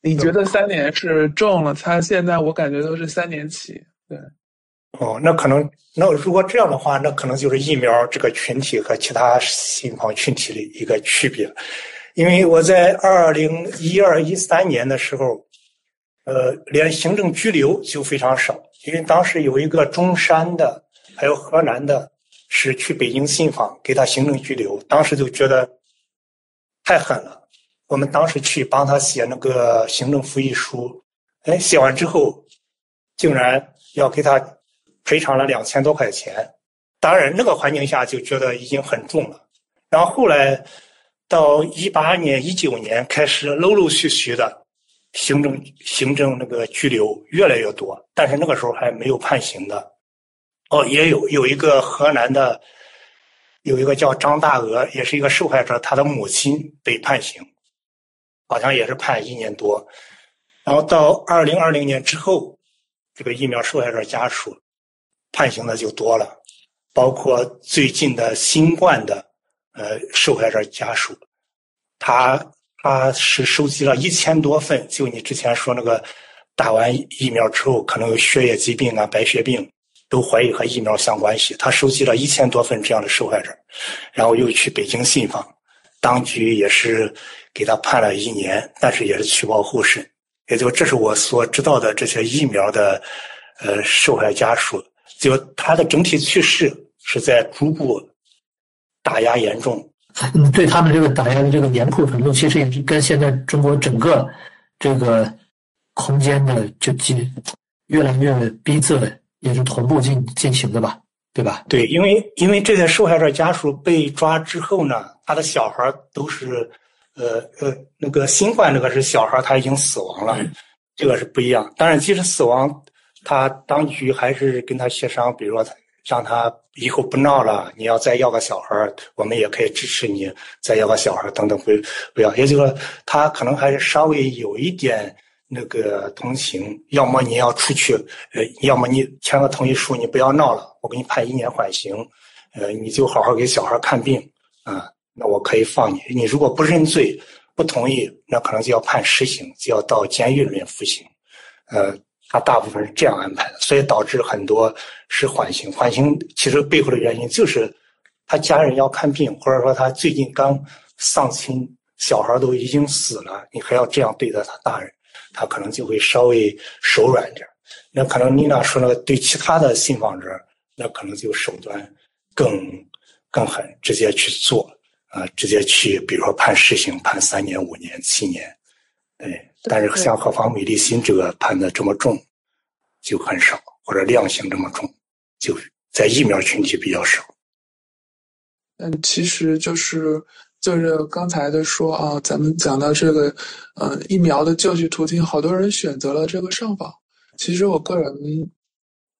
你觉得三年是重了？他现在我感觉都是三年起，对。哦，那可能，那如果这样的话，那可能就是疫苗这个群体和其他信访群体的一个区别，因为我在二零一二一三年的时候，呃，连行政拘留就非常少。因为当时有一个中山的，还有河南的，是去北京信访，给他行政拘留。当时就觉得太狠了。我们当时去帮他写那个行政复议书，哎，写完之后，竟然要给他赔偿了两千多块钱。当然，那个环境下就觉得已经很重了。然后后来到一八年、一九年开始，陆陆续续的。行政行政那个拘留越来越多，但是那个时候还没有判刑的。哦，也有有一个河南的，有一个叫张大娥，也是一个受害者，他的母亲被判刑。好像也是判一年多。然后到二零二零年之后，这个疫苗受害者家属判刑的就多了，包括最近的新冠的呃受害者家属，他他是收集了一千多份，就你之前说那个打完疫苗之后可能有血液疾病啊、白血病，都怀疑和疫苗相关系，他收集了一千多份这样的受害者，然后又去北京信访，当局也是给他判了一年，但是也是取保候审。也就这是我所知道的这些疫苗的，呃，受害家属，就他的整体趋势是在逐步打压严重。对他们这个打压的这个严酷程度，其实也是跟现在中国整个这个空间的就进越来越逼仄，也是同步进进行的吧？对吧？对，因为因为这些受害者家属被抓之后呢，他的小孩都是。呃呃，那个新冠这个是小孩他已经死亡了，这个是不一样。当然，即使死亡，他当局还是跟他协商，比如说让他以后不闹了，你要再要个小孩我们也可以支持你再要个小孩等等，不不要。也就是说，他可能还是稍微有一点那个同情，要么你要出去，呃，要么你签个同意书，你不要闹了，我给你判一年缓刑，呃，你就好好给小孩看病啊。那我可以放你，你如果不认罪、不同意，那可能就要判实刑，就要到监狱里面服刑。呃，他大部分是这样安排的，所以导致很多是缓刑。缓刑其实背后的原因就是他家人要看病，或者说他最近刚丧亲，小孩都已经死了，你还要这样对待他大人，他可能就会稍微手软点。那可能妮娜说那个对其他的信访者，那可能就手段更更狠，直接去做。啊，直接去，比如说判实刑，判三年、五年、七年，对。但是像何方美丽心这个判的这么重，就很少，或者量刑这么重，就在疫苗群体比较少。嗯，其实就是就是刚才的说啊，咱们讲到这个，呃，疫苗的救济途径，好多人选择了这个上访。其实我个人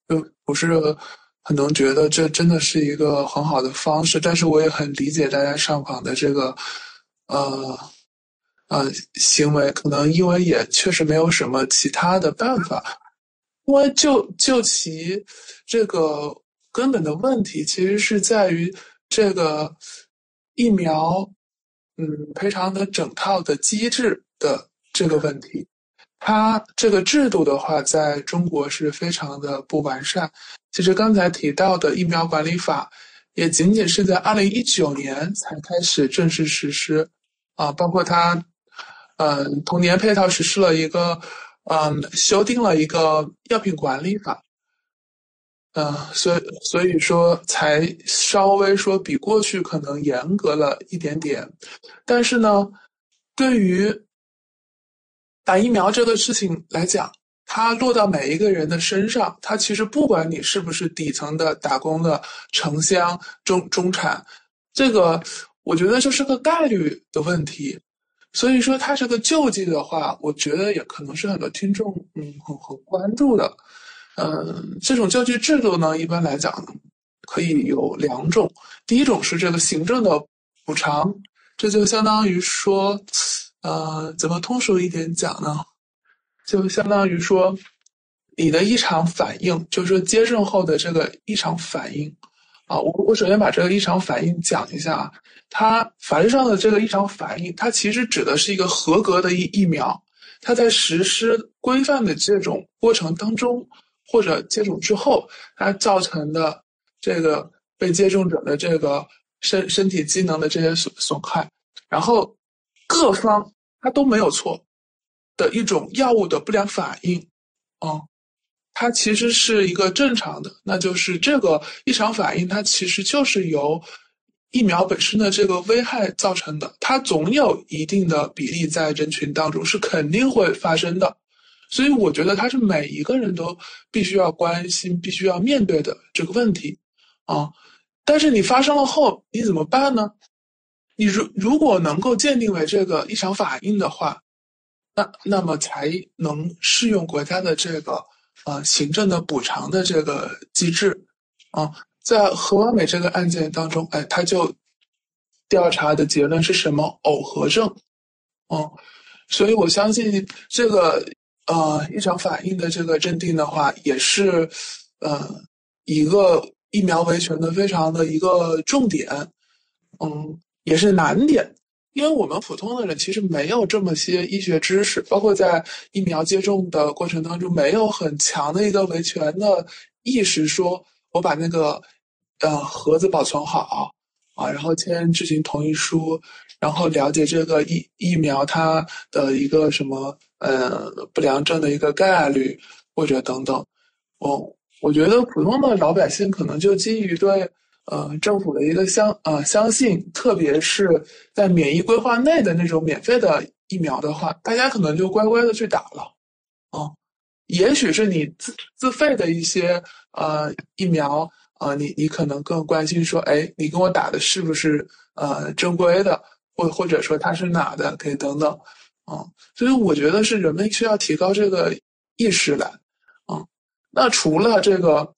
就不是。很能觉得这真的是一个很好的方式，但是我也很理解大家上访的这个，呃，呃行为。可能因为也确实没有什么其他的办法，因为就就其这个根本的问题，其实是在于这个疫苗，嗯，赔偿的整套的机制的这个问题。它这个制度的话，在中国是非常的不完善。其实刚才提到的疫苗管理法，也仅仅是在二零一九年才开始正式实施，啊，包括它，嗯，同年配套实施了一个，嗯，修订了一个药品管理法，嗯，所以所以说才稍微说比过去可能严格了一点点，但是呢，对于打疫苗这个事情来讲，它落到每一个人的身上，它其实不管你是不是底层的打工的城乡中中产，这个我觉得就是个概率的问题。所以说，它这个救济的话，我觉得也可能是很多听众嗯很很关注的。嗯，这种救济制度呢，一般来讲可以有两种，第一种是这个行政的补偿，这就相当于说。呃，怎么通俗一点讲呢？就相当于说，你的异常反应，就是说接种后的这个异常反应啊。我我首先把这个异常反应讲一下。它法律上的这个异常反应，它其实指的是一个合格的疫疫苗，它在实施规范的接种过程当中，或者接种之后，它造成的这个被接种者的这个身身体机能的这些损损害，然后。各方他都没有错的一种药物的不良反应，啊，它其实是一个正常的，那就是这个异常反应，它其实就是由疫苗本身的这个危害造成的，它总有一定的比例在人群当中是肯定会发生的，所以我觉得它是每一个人都必须要关心、必须要面对的这个问题，啊，但是你发生了后你怎么办呢？你如如果能够鉴定为这个异常反应的话，那那么才能适用国家的这个呃行政的补偿的这个机制啊。在何完美这个案件当中，哎，他就调查的结论是什么？耦合症，嗯，所以我相信这个呃异常反应的这个认定的话，也是呃一个疫苗维权的非常的一个重点，嗯，也是难点。因为我们普通的人其实没有这么些医学知识，包括在疫苗接种的过程当中，没有很强的一个维权的意识，说我把那个呃盒子保存好啊，然后签知情同意书，然后了解这个疫疫苗它的一个什么呃不良症的一个概率或者等等。哦，我觉得普通的老百姓可能就基于对。呃，政府的一个相呃相信，特别是在免疫规划内的那种免费的疫苗的话，大家可能就乖乖的去打了，也许是你自自费的一些呃疫苗，啊，你你可能更关心说，哎，你跟我打的是不是呃正规的，或或者说它是哪的，可以等等，啊，所以我觉得是人们需要提高这个意识来，啊，那除了这个。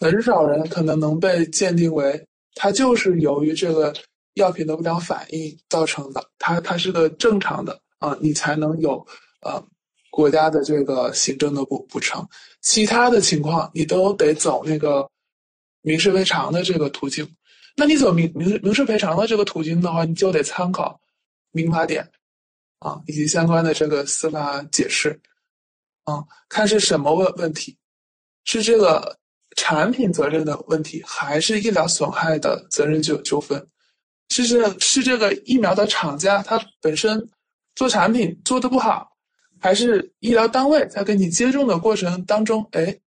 很少人可能能被鉴定为它就是由于这个药品的不良反应造成的，它它是个正常的啊，你才能有呃国家的这个行政的补补偿。其他的情况你都得走那个民事赔偿的这个途径。那你走民民民事赔偿的这个途径的话，你就得参考民法典啊以及相关的这个司法解释啊，看是什么问问题，是这个。产品责任的问题，还是医疗损害的责任纠纠纷？是这是这个疫苗的厂家他本身做产品做的不好，还是医疗单位在给你接种的过程当中，哎，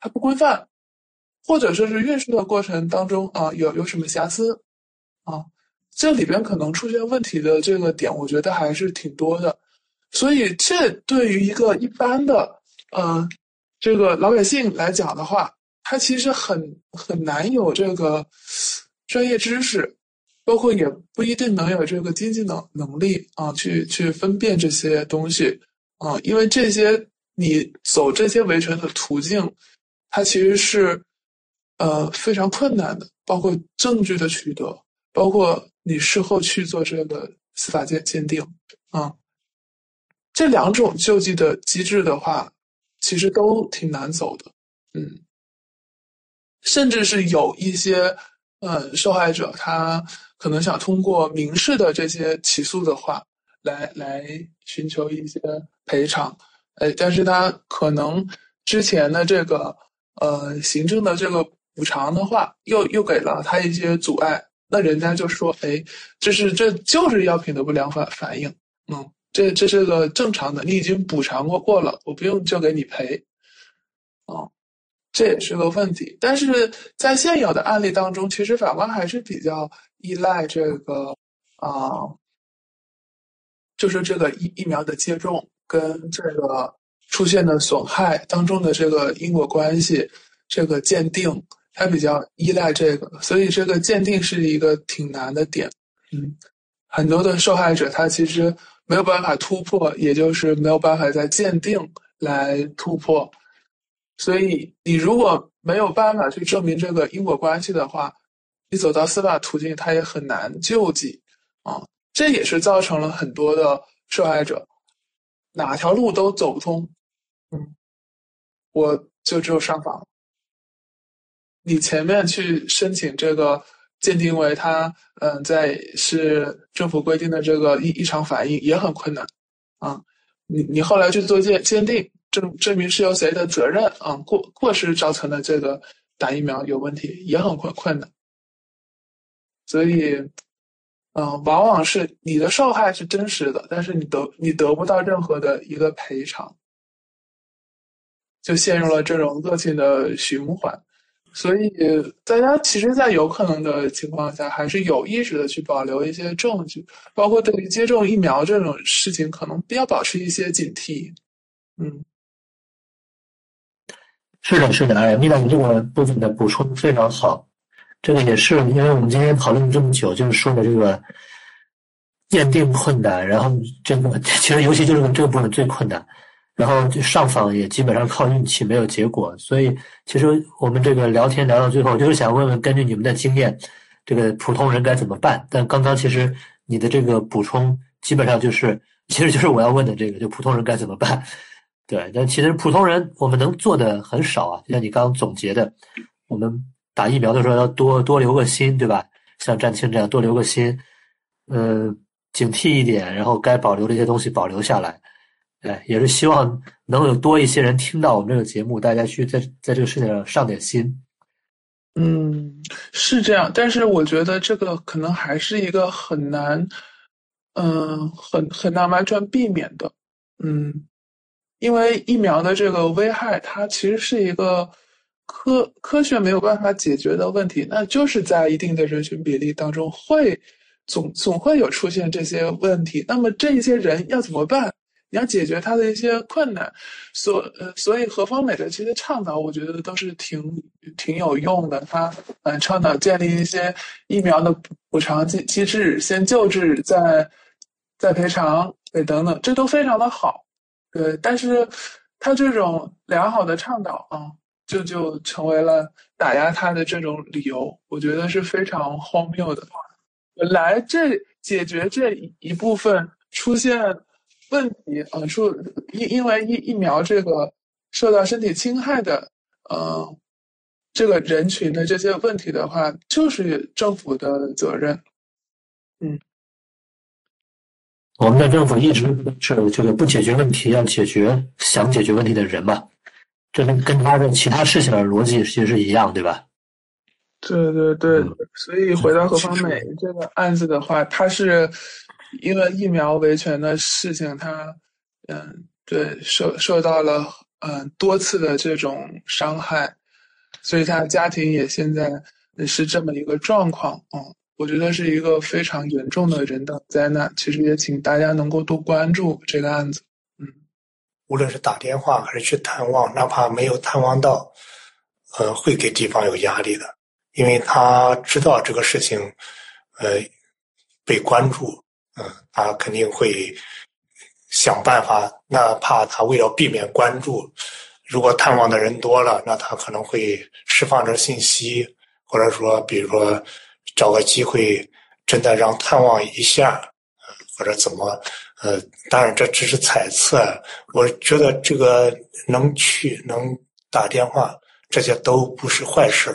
它不规范，或者说是运输的过程当中啊有有什么瑕疵啊？这里边可能出现问题的这个点，我觉得还是挺多的。所以这对于一个一般的呃这个老百姓来讲的话，他其实很很难有这个专业知识，包括也不一定能有这个经济能能力啊，去去分辨这些东西啊，因为这些你走这些维权的途径，它其实是呃非常困难的，包括证据的取得，包括你事后去做这个司法鉴鉴定啊，这两种救济的机制的话，其实都挺难走的，嗯。甚至是有一些，呃，受害者他可能想通过民事的这些起诉的话，来来寻求一些赔偿，哎，但是他可能之前的这个呃行政的这个补偿的话，又又给了他一些阻碍，那人家就说，哎，这是这就是药品的不良反反应，嗯，这这是个正常的，你已经补偿过过了，我不用就给你赔，哦。这也是个问题，但是在现有的案例当中，其实法官还是比较依赖这个啊，就是这个疫疫苗的接种跟这个出现的损害当中的这个因果关系，这个鉴定，它比较依赖这个，所以这个鉴定是一个挺难的点。嗯，很多的受害者他其实没有办法突破，也就是没有办法在鉴定来突破。所以，你如果没有办法去证明这个因果关系的话，你走到司法途径，它也很难救济啊。这也是造成了很多的受害者哪条路都走不通。嗯，我就只有上访。你前面去申请这个鉴定为他，嗯，在是政府规定的这个异异常反应也很困难啊。你你后来去做鉴鉴定。证证明是由谁的责任啊？过过失造成的这个打疫苗有问题，也很困困难。所以，嗯，往往是你的受害是真实的，但是你得你得不到任何的一个赔偿，就陷入了这种恶性的循环。所以，大家其实，在有可能的情况下，还是有意识的去保留一些证据，包括对于接种疫苗这种事情，可能要保持一些警惕。嗯。是的，是的，哎，米达，你这个部分的补充非常好。这个也是，因为我们今天讨论了这么久，就是说的这个鉴定困难，然后这个其实尤其就是这个部分最困难，然后上访也基本上靠运气，没有结果。所以其实我们这个聊天聊到最后，就是想问问，根据你们的经验，这个普通人该怎么办？但刚刚其实你的这个补充基本上就是其实就是我要问的这个，就普通人该怎么办？对，但其实普通人我们能做的很少啊。就像你刚刚总结的，我们打疫苗的时候要多多留个心，对吧？像战青这样多留个心，呃，警惕一点，然后该保留的一些东西保留下来。哎，也是希望能有多一些人听到我们这个节目，大家去在在这个事情上上点心。嗯，是这样，但是我觉得这个可能还是一个很难，嗯，很很难完全避免的。嗯，因为疫苗的这个危害，它其实是一个科科学没有办法解决的问题，那就是在一定的人群比例当中会总总会有出现这些问题。那么这些人要怎么办？你要解决他的一些困难，所呃，所以何方美的这些倡导，我觉得都是挺挺有用的。他嗯，倡导建立一些疫苗的补偿机机制，先救治，再再赔偿，对等等，这都非常的好。对，但是他这种良好的倡导啊，就就成为了打压他的这种理由，我觉得是非常荒谬的。本来这解决这一部分出现。问题呃，说因因为疫疫苗这个受到身体侵害的，呃，这个人群的这些问题的话，就是政府的责任。嗯，我们的政府一直是这个不解决问题，要解决想解决问题的人嘛，这跟跟他的其他事情的逻辑其实是一样，对吧？对对对，所以回到何方美这个案子的话，他是。因为疫苗维权的事情，他，嗯，对，受受到了嗯多次的这种伤害，所以他家庭也现在是这么一个状况，嗯，我觉得是一个非常严重的人道灾难。其实也请大家能够多关注这个案子，嗯，无论是打电话还是去探望，哪怕没有探望到，呃，会给地方有压力的，因为他知道这个事情，呃，被关注。嗯，他肯定会想办法，哪怕他为了避免关注，如果探望的人多了，那他可能会释放这信息，或者说，比如说找个机会，真的让探望一下，或者怎么，呃，当然这只是猜测。我觉得这个能去能打电话，这些都不是坏事，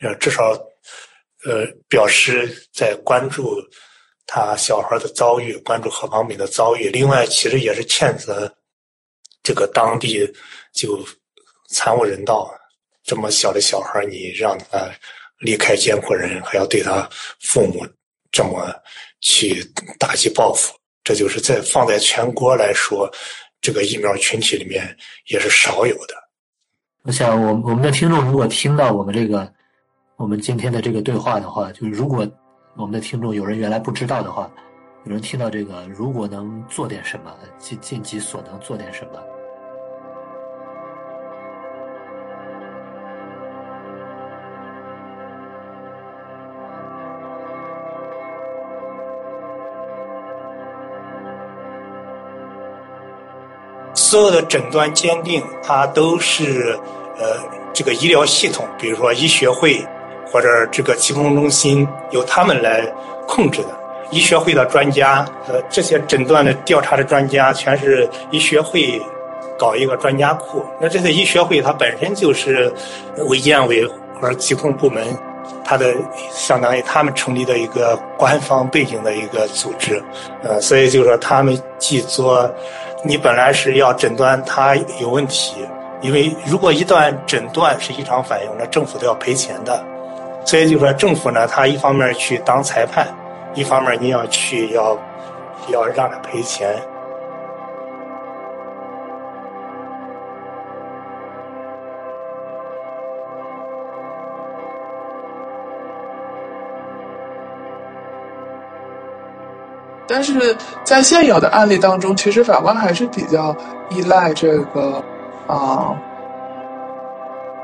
呃，至少呃表示在关注。他小孩的遭遇，关注何方美的遭遇。另外，其实也是谴责这个当地就惨无人道，这么小的小孩，你让他离开监护人，还要对他父母这么去打击报复，这就是在放在全国来说，这个疫苗群体里面也是少有的。我想，我我们的听众如果听到我们这个我们今天的这个对话的话，就是如果。我们的听众有人原来不知道的话，有人听到这个，如果能做点什么，尽尽己所能做点什么。所有的诊断鉴定，它都是呃这个医疗系统，比如说医学会。或者这个疾控中心由他们来控制的，医学会的专家，呃，这些诊断的调查的专家，全是医学会搞一个专家库。那这些医学会它本身就是卫健委或者疾控部门，它的相当于他们成立的一个官方背景的一个组织，呃，所以就是说他们既做，你本来是要诊断他有问题，因为如果一旦诊断是异常反应，那政府都要赔钱的。所以就说政府呢，他一方面去当裁判，一方面你要去要要让他赔钱。但是在现有的案例当中，其实法官还是比较依赖这个啊，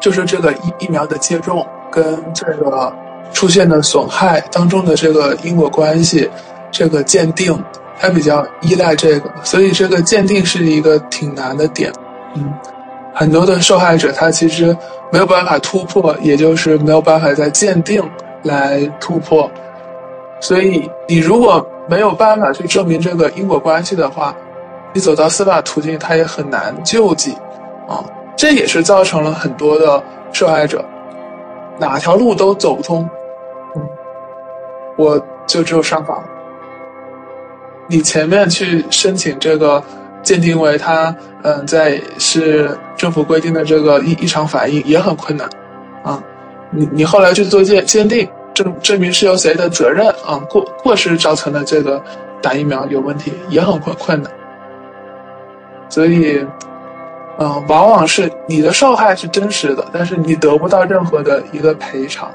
就是这个疫疫苗的接种。跟这个出现的损害当中的这个因果关系，这个鉴定，它比较依赖这个，所以这个鉴定是一个挺难的点。嗯，很多的受害者他其实没有办法突破，也就是没有办法在鉴定来突破。所以你如果没有办法去证明这个因果关系的话，你走到司法途径，它也很难救济，啊，这也是造成了很多的受害者哪条路都走不通，嗯，我就只有上访。你前面去申请这个鉴定为他，嗯，在是政府规定的这个异异常反应也很困难，啊，你你后来去做鉴鉴定，证证明是由谁的责任啊过过失造成的这个打疫苗有问题也很困困难，所以，嗯，往往是你的受害是真实的，但是你得不到任何的一个赔偿。